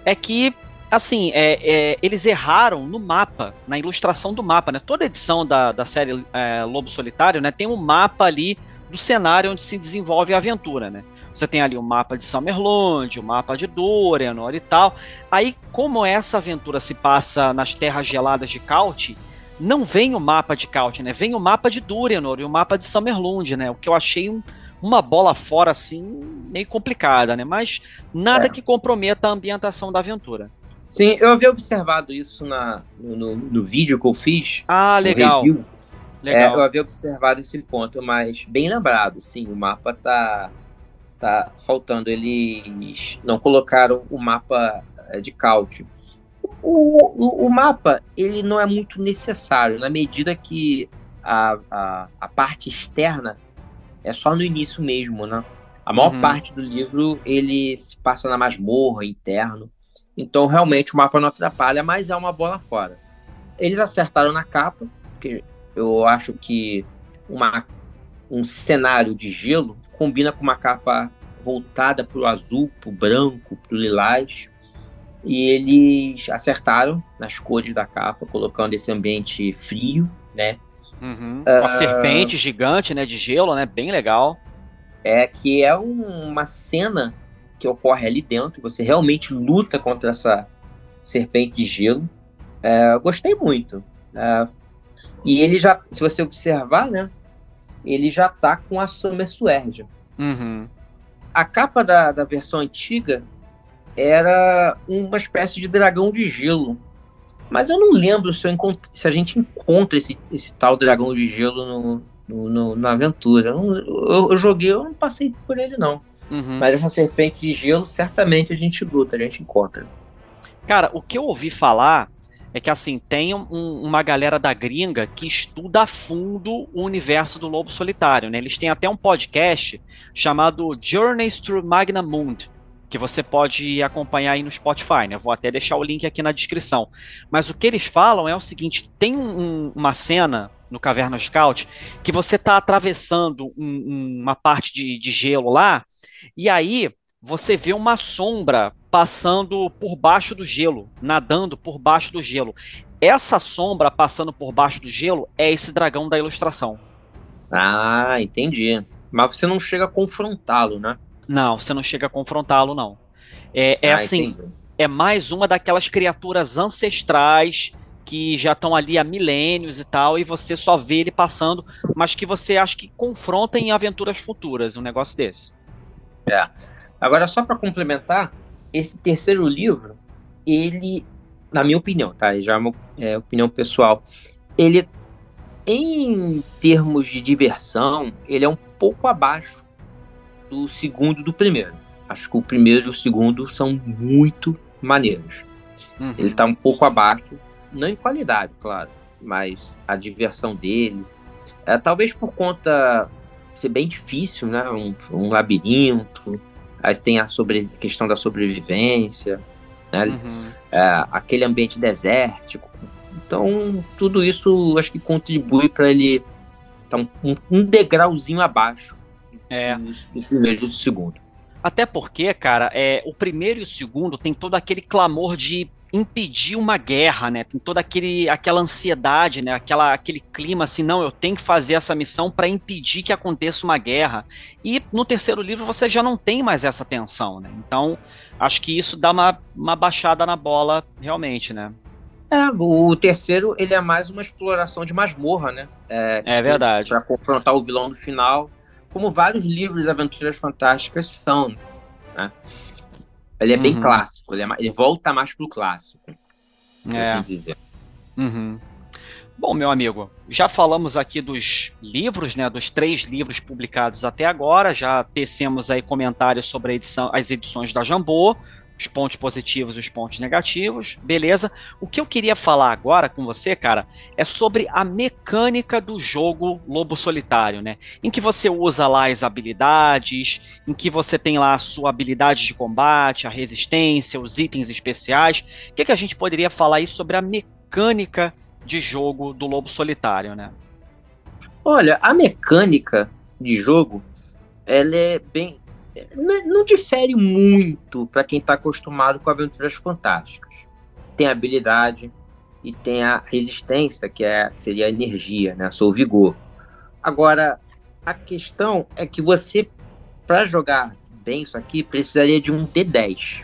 é que assim, é, é, eles erraram no mapa, na ilustração do mapa, né? Toda edição da, da série é, Lobo Solitário, né, tem um mapa ali do cenário onde se desenvolve a aventura, né? Você tem ali o mapa de Summerlund, o mapa de Dorianor e tal. Aí, como essa aventura se passa nas terras geladas de Caute, não vem o mapa de Caute, né? Vem o mapa de Dorianor e o mapa de Summerlund, né? O que eu achei um, uma bola fora, assim, meio complicada, né? Mas nada é. que comprometa a ambientação da aventura. Sim, eu havia observado isso na, no, no vídeo que eu fiz. Ah, legal. Review. legal. É, eu havia observado esse ponto, mas bem lembrado, sim, o mapa tá, tá faltando. Eles não colocaram o mapa é, de cálcio. O, o, o, mapa ele não é muito necessário, na medida que a, a, a parte externa é só no início mesmo, né? A maior uhum. parte do livro ele se passa na masmorra, interno. Então, realmente, o mapa não atrapalha, mas é uma bola fora. Eles acertaram na capa, porque eu acho que uma, um cenário de gelo combina com uma capa voltada para o azul, para o branco, para o lilás. E eles acertaram nas cores da capa, colocando esse ambiente frio, né? Uhum. Uh, uma serpente gigante, né, de gelo, né? Bem legal. É que é um, uma cena que ocorre ali dentro. Você realmente luta contra essa serpente de gelo. É, gostei muito. É, E ele já, se você observar, né? Ele já tá com a Summer Suerja. Uhum. A capa da, da versão antiga era uma espécie de dragão de gelo. Mas eu não lembro se, se a gente encontra esse, esse tal dragão de gelo no, no, no na aventura. Eu, eu, eu, joguei, eu não passei por ele, não. Uhum. Mas essa serpente de gelo, certamente a gente luta, a gente encontra. Cara, o que eu ouvi falar é que assim, tem um, uma galera da gringa que estuda a fundo o universo do Lobo Solitário, né? Eles têm até um podcast chamado Journeys Through Magna Mund, que você pode acompanhar aí no Spotify, né? vou até deixar o link aqui na descrição. Mas o que eles falam é o seguinte: tem um, uma cena no Caverna Scout que você está atravessando um, uma parte de, de gelo lá, e aí você vê uma sombra passando por baixo do gelo, nadando por baixo do gelo. Essa sombra passando por baixo do gelo é esse dragão da ilustração. Ah, entendi. Mas você não chega a confrontá-lo, né? Não, você não chega a confrontá-lo, não. É, é ah, assim, entendi. é mais uma daquelas criaturas ancestrais que já estão ali há milênios e tal, e você só vê ele passando, mas que você acha que confronta em aventuras futuras, um negócio desse. É. Agora, só para complementar, esse terceiro livro, ele, na minha opinião, tá? Já é uma é, opinião pessoal, ele, em termos de diversão, ele é um pouco abaixo do segundo do primeiro. Acho que o primeiro e o segundo são muito maneiros. Uhum. Ele está um pouco abaixo, não em qualidade, claro, mas a diversão dele, é, talvez por conta ser bem difícil, né? Um, um labirinto, Aí tem a sobre, questão da sobrevivência, né? Uhum. É, aquele ambiente desértico. Então, tudo isso acho que contribui para ele estar tá um, um, degrauzinho abaixo é. do, do primeiro e do segundo. Até porque, cara, é, o primeiro e o segundo tem todo aquele clamor de impedir uma guerra, né? Tem toda aquele, aquela ansiedade, né? Aquela, aquele clima assim, não, eu tenho que fazer essa missão para impedir que aconteça uma guerra. E no terceiro livro você já não tem mais essa tensão, né? Então, acho que isso dá uma, uma baixada na bola, realmente, né? É, o terceiro, ele é mais uma exploração de masmorra, né? É, é verdade. Para confrontar o vilão no final, como vários livros de aventuras fantásticas são, né? Ele é bem uhum. clássico, ele, é, ele, volta mais pro clássico. É. Assim dizer. Uhum. Bom, meu amigo, já falamos aqui dos livros, né, dos três livros publicados até agora, já tecemos aí comentários sobre edição, as edições da Jambô, os pontos positivos e os pontos negativos, beleza? O que eu queria falar agora com você, cara, é sobre a mecânica do jogo Lobo Solitário, né? Em que você usa lá as habilidades, em que você tem lá a sua habilidade de combate, a resistência, os itens especiais. O que, que a gente poderia falar aí sobre a mecânica de jogo do Lobo Solitário, né? Olha, a mecânica de jogo, ela é bem não, difere muito para quem está acostumado com aventuras fantásticas. Tem habilidade e tem a resistência, que é, seria a energia, né? Seu vigor. Agora, a questão é que você, para jogar bem isso aqui, precisaria de um D10.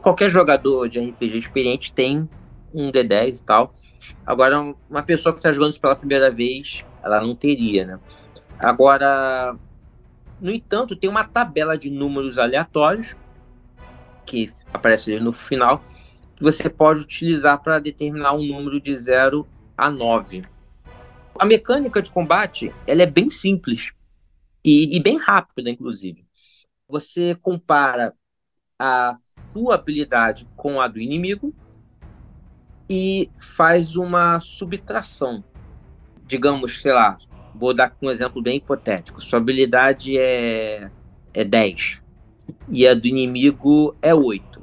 Qualquer jogador de RPG experiente tem um D10 e tal. Agora, uma pessoa que está jogando isso pela primeira vez, ela não teria, né? Agora, no entanto, tem uma tabela de números aleatórios que aparece ali no final que você pode utilizar para determinar um número de 0 a 9. A mecânica de combate ela é bem simples e, e bem rápida, inclusive. Você compara a sua habilidade com a do inimigo e faz uma subtração. Digamos, sei lá, Vou dar um exemplo bem hipotético. Sua habilidade é, é 10 e a do inimigo é 8.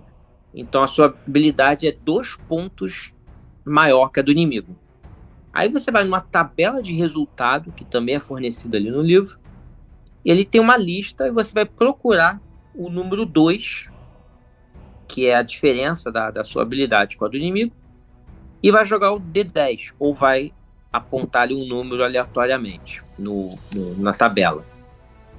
Então a sua habilidade é dois pontos maior que a do inimigo. Aí você vai numa tabela de resultado, que também é fornecida ali no livro, e ele tem uma lista e você vai procurar o número 2, que é a diferença da, da sua habilidade com a do inimigo, e vai jogar o D10, ou vai apontar um número aleatoriamente no, no, na tabela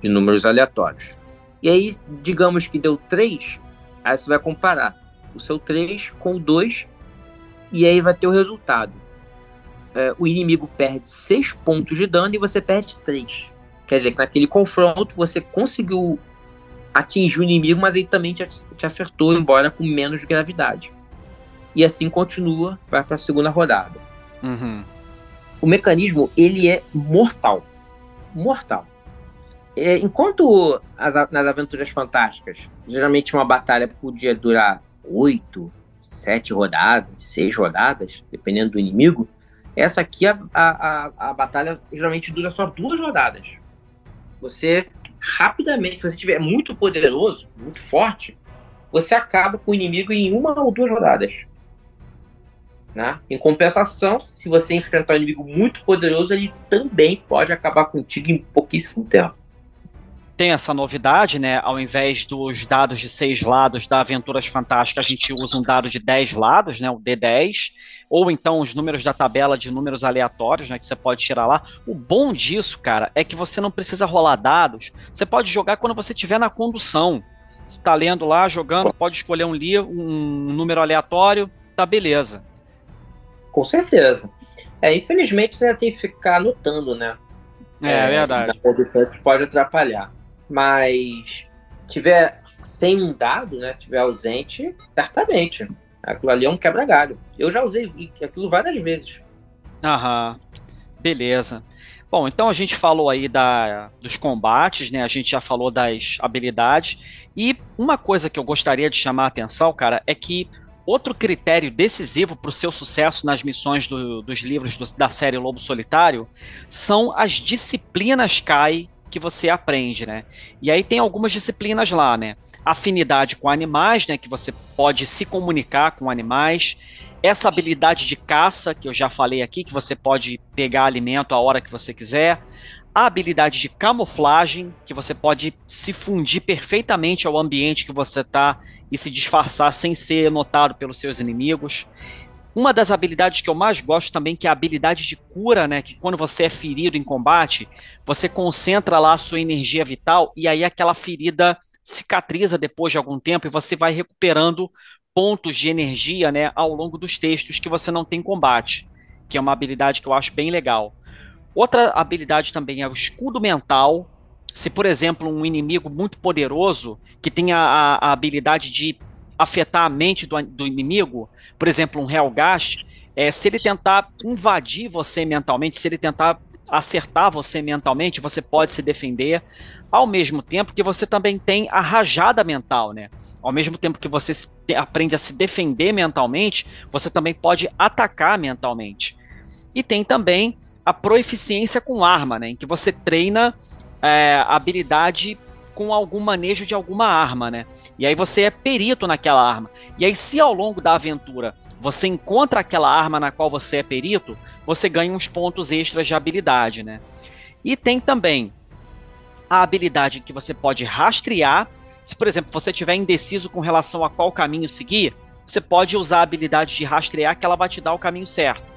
de números aleatórios. E aí, digamos que deu 3, aí você vai comparar o seu 3 com o 2 e aí vai ter o resultado. é, o inimigo perde 6 pontos de dano e você perde 3. Quer dizer que naquele confronto você conseguiu atingir o inimigo, mas ele também te, te acertou, embora com menos gravidade. E assim continua, vai para a segunda rodada. Uhum. O mecanismo, ele é mortal. Mortal. É, enquanto as, nas Aventuras Fantásticas, geralmente uma batalha podia durar oito, sete rodadas, seis rodadas, dependendo do inimigo, essa aqui, a, a, a, batalha geralmente dura só duas rodadas. Você, rapidamente, se você estiver muito poderoso, muito forte, você acaba com o inimigo em uma ou duas rodadas. Né? Em compensação, se você enfrentar um inimigo muito poderoso, ele também pode acabar contigo em pouquíssimo tempo tem essa novidade, né? Ao invés dos dados de seis lados da Aventuras Fantásticas, a gente usa um dado de 10 lados, né? O D10, ou então os números da tabela de números aleatórios, né? Que você pode tirar lá. O bom disso, cara, é que você não precisa rolar dados. Você pode jogar quando você estiver na condução. Você tá lendo lá, jogando, pode escolher um livro, um número aleatório, tá beleza. Com certeza. É, infelizmente você tem que ficar anotando, né? É, é verdade. Pode atrapalhar mas tiver sem um dado, né, tiver ausente, certamente. Aquilo ali é um quebra-galho. Eu já usei aquilo várias vezes. Aham, beleza. Bom, então a gente falou aí da, dos combates, né? A gente já falou das habilidades. E uma coisa que eu gostaria de chamar a atenção, cara, é que outro critério decisivo para o seu sucesso nas missões do, dos livros do, da série Lobo Solitário são as disciplinas CAI que você aprende, né? E aí tem algumas disciplinas lá, né? Afinidade com animais, né? Que você pode se comunicar com animais. Essa habilidade de caça, que eu já falei aqui, que você pode pegar alimento a hora que você quiser. A habilidade de camuflagem, que você pode se fundir perfeitamente ao ambiente que você está e se disfarçar sem ser notado pelos seus inimigos. Uma das habilidades que eu mais gosto também, que é a habilidade de cura, né? Que quando você é ferido em combate, você concentra lá a sua energia vital e aí aquela ferida cicatriza depois de algum tempo e você vai recuperando pontos de energia, né, ao longo dos textos que você não tem combate, que é uma habilidade que eu acho bem legal. Outra habilidade também é o escudo mental. Se, por exemplo, um inimigo muito poderoso que tem a, a habilidade de afetar a mente do, do inimigo, por exemplo, um Helgast, é, se ele tentar invadir você mentalmente, se ele tentar acertar você mentalmente, você pode se defender, ao mesmo tempo que você também tem a rajada mental, né? Ao mesmo tempo que você aprende a se defender mentalmente, você também pode atacar mentalmente. E tem também a proeficiência com arma, né? Em que você treina é, habilidade com algum manejo de alguma arma, né? E aí você é perito naquela arma. E aí, se ao longo da aventura você encontra aquela arma na qual você é perito, você ganha uns pontos extras de habilidade, né? E tem também a habilidade que você pode rastrear. Se, por exemplo, você estiver indeciso com relação a qual caminho seguir, você pode usar a habilidade de rastrear que ela vai te dar o caminho certo.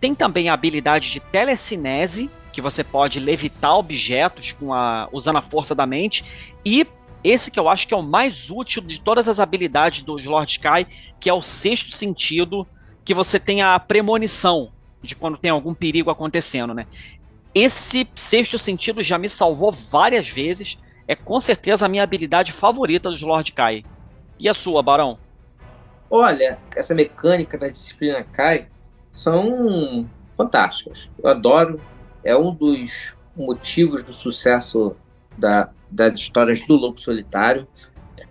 Tem também a habilidade de telecinese, que você pode levitar objetos com a, usando a força da mente. E esse que eu acho que é o mais útil de todas as habilidades dos Lord Sky, que é o sexto sentido, que você tem a premonição de quando tem algum perigo acontecendo, né? Esse sexto sentido já me salvou várias vezes. É com certeza a minha habilidade favorita dos Lord Kai. E a sua, Barão? Olha, essa mecânica da disciplina Kai são fantásticas. Eu adoro é um dos motivos do sucesso da, das histórias do Lobo Solitário.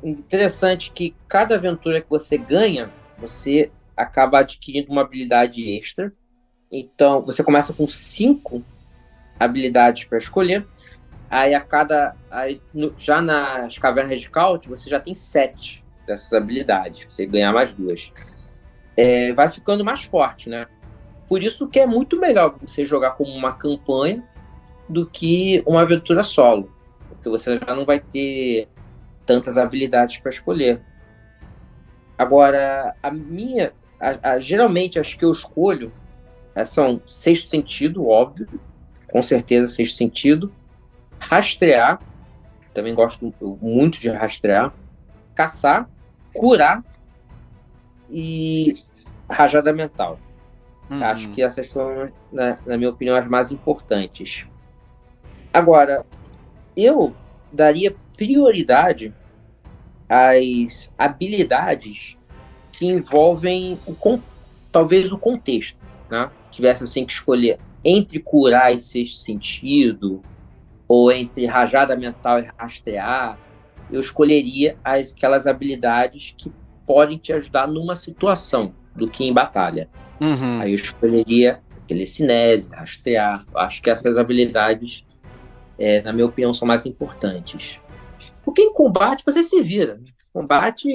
Interessante que cada aventura que você ganha, você acaba adquirindo uma habilidade extra. Então, você começa com cinco habilidades para escolher. Aí, a cada. Aí, no, já nas cavernas de Caut, você já tem sete dessas habilidades. Você ganhar mais duas. É, vai ficando mais forte, né? Por isso que é muito melhor você jogar como uma campanha do que uma aventura solo, porque você já não vai ter tantas habilidades para escolher. Agora, a minha, a, a, geralmente as que eu escolho é, são sexto sentido, óbvio, com certeza sexto sentido, rastrear, também gosto muito de rastrear, caçar, curar e rajada mental. Uhum. Acho que essas são, na, na minha opinião, as mais importantes. Agora, eu daria prioridade às habilidades que envolvem o, talvez o contexto, né? Tivesse assim que escolher entre curar e sexto sentido, ou entre rajada mental e rastrear, eu escolheria as, aquelas habilidades que podem te ajudar numa situação do que em batalha. Uhum. Aí eu escolheria telecinese, rastrear. Acho que essas habilidades, é, na minha opinião, são mais importantes. Porque em combate você se vira. Combate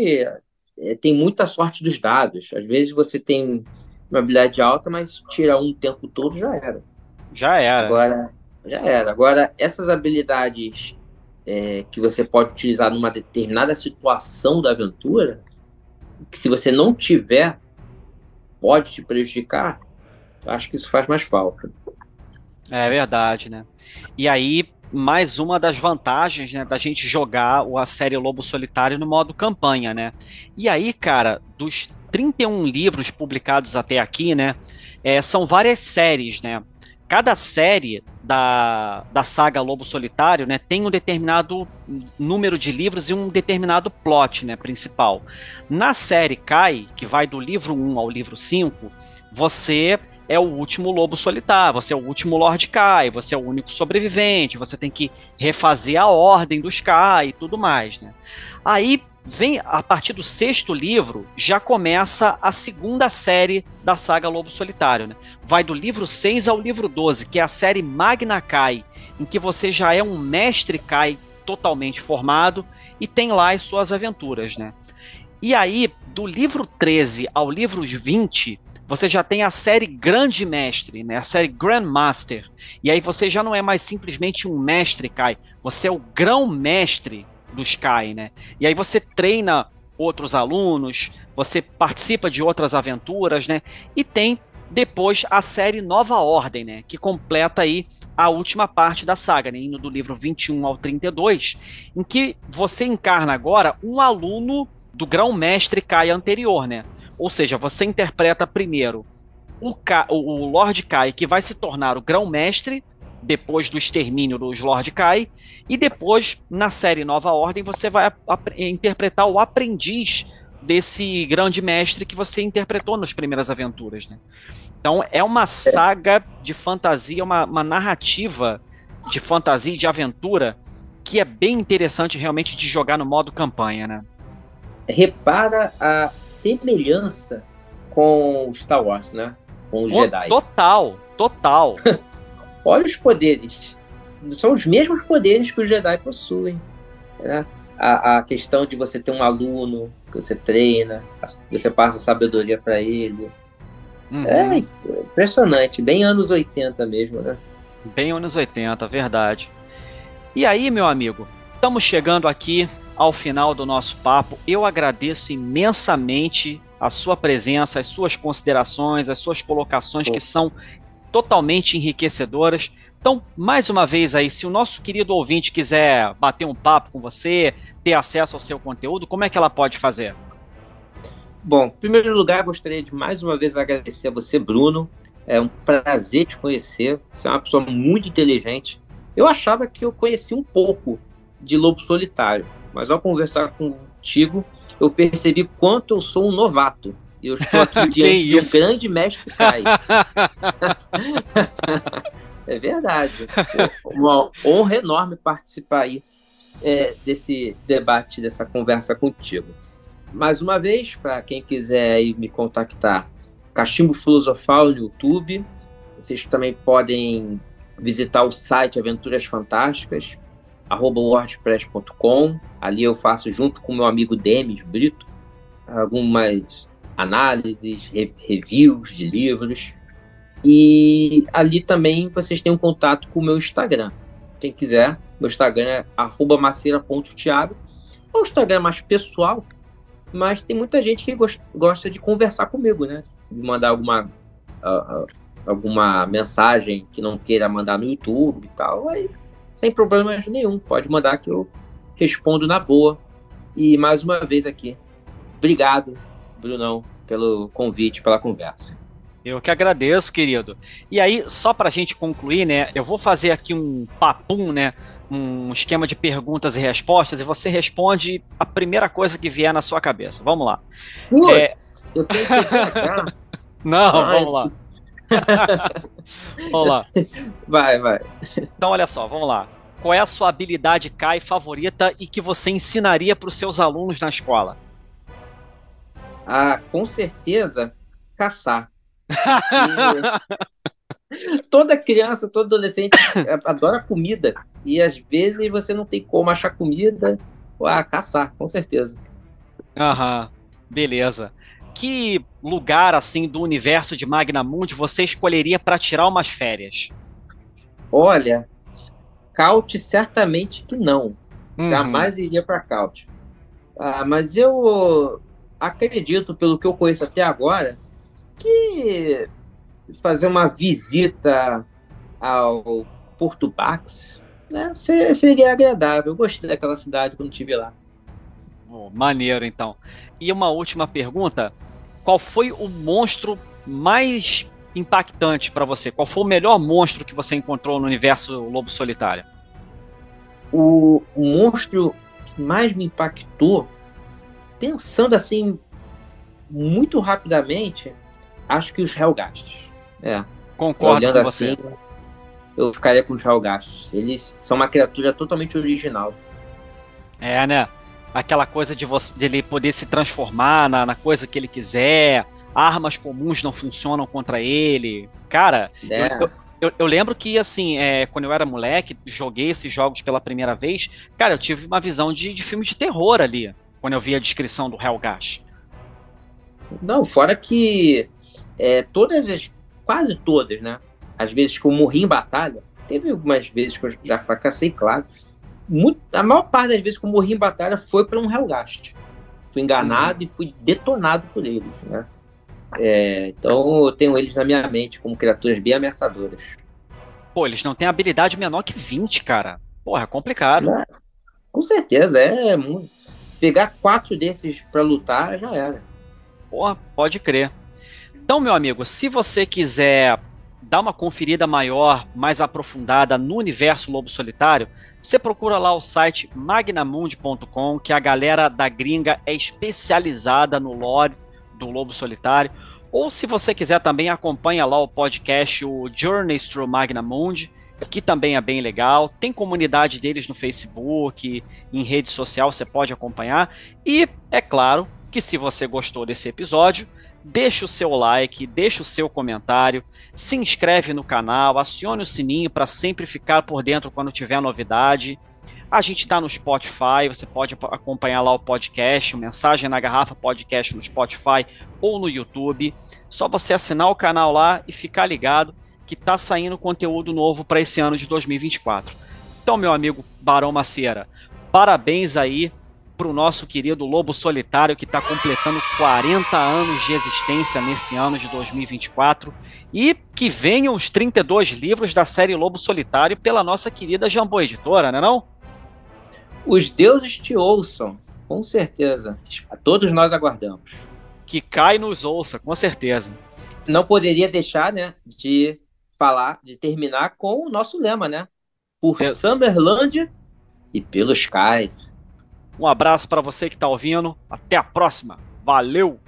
é, tem muita sorte dos dados. Às vezes você tem uma habilidade alta, mas tira um o tempo todo, já era. Já era. Agora, já era. Agora, essas habilidades é, que você pode utilizar numa determinada situação da aventura, que se você não tiver, pode te prejudicar, acho que isso faz mais falta. É verdade, né? E aí, mais uma das vantagens né, da gente jogar a série Lobo Solitário no modo campanha, né? E aí, cara, dos 31 livros publicados até aqui, né? É, são várias séries, né? Cada série da, da saga Lobo Solitário, né, tem um determinado número de livros e um determinado plot, né, principal. Na série Kai, que vai do livro 1 ao livro 5, você é o último lobo solitário, você é o último Lord Kai, você é o único sobrevivente, você tem que refazer a ordem dos Kai e tudo mais, né? Aí vem a partir do sexto livro, já começa a segunda série da saga Lobo Solitário. Né? Vai do livro 6 ao livro 12, que é a série Magna Kai, em que você já é um mestre Kai totalmente formado e tem lá as suas aventuras. Né? E aí, do livro 13 ao livro 20, você já tem a série Grande Mestre, né? a série Grandmaster. E aí você já não é mais simplesmente um mestre Kai, você é o grão-mestre do Sky, né? E aí você treina outros alunos, você participa de outras aventuras, né? E tem depois a série Nova Ordem, né, que completa aí a última parte da saga, né, indo do livro 21 ao 32, em que você encarna agora um aluno do grão-mestre Kai anterior, né? Ou seja, você interpreta primeiro o, Ka o Lord Kai, que vai se tornar o grão-mestre, depois do extermínio dos Lord Kai, e depois, na série Nova Ordem, você vai interpretar o aprendiz desse grande mestre que você interpretou nas primeiras aventuras. Né? Então é uma saga de fantasia, uma, uma narrativa de fantasia e de aventura que é bem interessante realmente de jogar no modo campanha, né? Repara a semelhança com Star Wars, né? Com os Jedi. Total, total. (laughs) olha os poderes. São os mesmos poderes que os Jedi possuem. Né? A, a questão de você ter um aluno que você treina, você passa sabedoria para ele. Uhum. É impressionante, bem anos 80 mesmo, né? Bem anos 80, verdade. E aí, meu amigo, estamos chegando aqui ao final do nosso papo. Eu agradeço imensamente a sua presença, as suas considerações, as suas colocações que são totalmente enriquecedoras. Então, mais uma vez aí, se o nosso querido ouvinte quiser bater um papo com você, ter acesso ao seu conteúdo, como é que ela pode fazer? Bom, em primeiro lugar, gostaria de mais uma vez agradecer a você, Bruno. É um prazer te conhecer. Você é uma pessoa muito inteligente. Eu achava que eu conhecia um pouco de Lobo Solitário, mas ao conversar contigo, eu percebi quanto eu sou um novato. Eu estou aqui (laughs) diante de um grande mestre Kai. (laughs) é verdade. Uma honra enorme participar aí é, desse debate, dessa conversa contigo. Mais uma vez, para quem quiser me contactar, Cachimbo Filosofal no YouTube. Vocês também podem visitar o site Aventuras Fantásticas, wordpress.com. Ali eu faço, junto com meu amigo Demis Brito, algumas análises, re reviews de livros. E ali também vocês têm um contato com o meu Instagram. Quem quiser, meu Instagram é maceira.thiago. É um Instagram mais pessoal, mas tem muita gente que gosta de conversar comigo, né? De mandar alguma, uh, alguma mensagem que não queira mandar no YouTube e tal. Aí, sem problemas nenhum, pode mandar que eu respondo na boa. E mais uma vez aqui, obrigado Brunão, pelo convite, pela conversa. Eu que agradeço, querido. E aí, só pra gente concluir, né? Eu vou fazer aqui um papum, né? Um esquema de perguntas e respostas e você responde a primeira coisa que vier na sua cabeça. Vamos lá. Putz, é... eu tenho que (laughs) Não, Ai. vamos lá. (laughs) vamos lá. Vai, vai. Então, olha só, vamos lá. Qual é a sua habilidade CAI favorita e que você ensinaria para os seus alunos na escola? Ah, com certeza, caçar. (laughs) toda criança, todo adolescente adora comida. E às vezes você não tem como achar comida. Ah, caçar, com certeza. Aham, beleza. Que lugar assim do universo de Magnamundi você escolheria para tirar umas férias? Olha, Caute certamente que não. Uhum. Jamais iria para Caute. Ah, mas eu acredito, pelo que eu conheço até agora, que fazer uma visita ao Porto Bax né, seria agradável. Eu gostei daquela cidade quando estive lá. Oh, maneiro, então. E uma última pergunta: qual foi o monstro mais impactante para você? Qual foi o melhor monstro que você encontrou no universo Lobo Solitário? O, o monstro que mais me impactou, pensando assim muito rapidamente, acho que os Hellgastes. É. Concordo Olhando com assim, você. eu ficaria com os Hellgastes. Eles são uma criatura totalmente original. É, né? Aquela coisa de, você, de ele poder se transformar na, na coisa que ele quiser, armas comuns não funcionam contra ele. Cara, é. eu, eu, eu, lembro que, assim, é, quando eu era moleque, joguei esses jogos pela primeira vez, cara, eu tive uma visão de, de filme de terror ali, quando eu vi a descrição do Hellgast. Não, fora que é, todas as, quase todas, né? Às vezes que eu morri em batalha, teve algumas vezes que eu já fracassei, claro. Muito, a maior parte das vezes que eu morri em batalha foi para um Hellgast. Fui enganado uhum. e fui detonado por eles, né? É, então eu tenho eles na minha mente como criaturas bem ameaçadoras. Pô, eles não têm habilidade menor que 20, cara. Porra, é complicado. Com certeza, é muito. Pegar quatro desses para lutar já era. Porra, pode crer. Então, meu amigo, se você quiser dar uma conferida maior, mais aprofundada no universo Lobo Solitário, você procura lá o site magnamundi.com, que a galera da gringa é especializada no lore do Lobo Solitário. Ou se você quiser também acompanha lá o podcast o Journeys Through Magnamundi, que também é bem legal. Tem comunidade deles no Facebook, em rede social, você pode acompanhar. E é claro que se você gostou desse episódio, deixe o seu like, deixe o seu comentário, se inscreve no canal, acione o sininho para sempre ficar por dentro quando tiver novidade. A gente está no Spotify, você pode acompanhar lá o podcast, o Mensagem na Garrafa Podcast no Spotify ou no YouTube. Só você assinar o canal lá e ficar ligado que está saindo conteúdo novo para esse ano de 2024. Então, meu amigo Barão Macieira, parabéns aí para o nosso querido Lobo Solitário, que está completando 40 anos de existência nesse ano de 2024. E que venham os 32 livros da série Lobo Solitário pela nossa querida Jambô Editora, não é não? Os deuses te ouçam, com certeza. A todos nós aguardamos. Que cai nos ouça, com certeza. Não poderia deixar, né, de falar, de terminar com o nosso lema, né? Por é. Summerland e pelos cais. Um abraço para você que está ouvindo. Até a próxima. Valeu!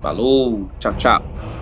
Falou! Tchau, tchau!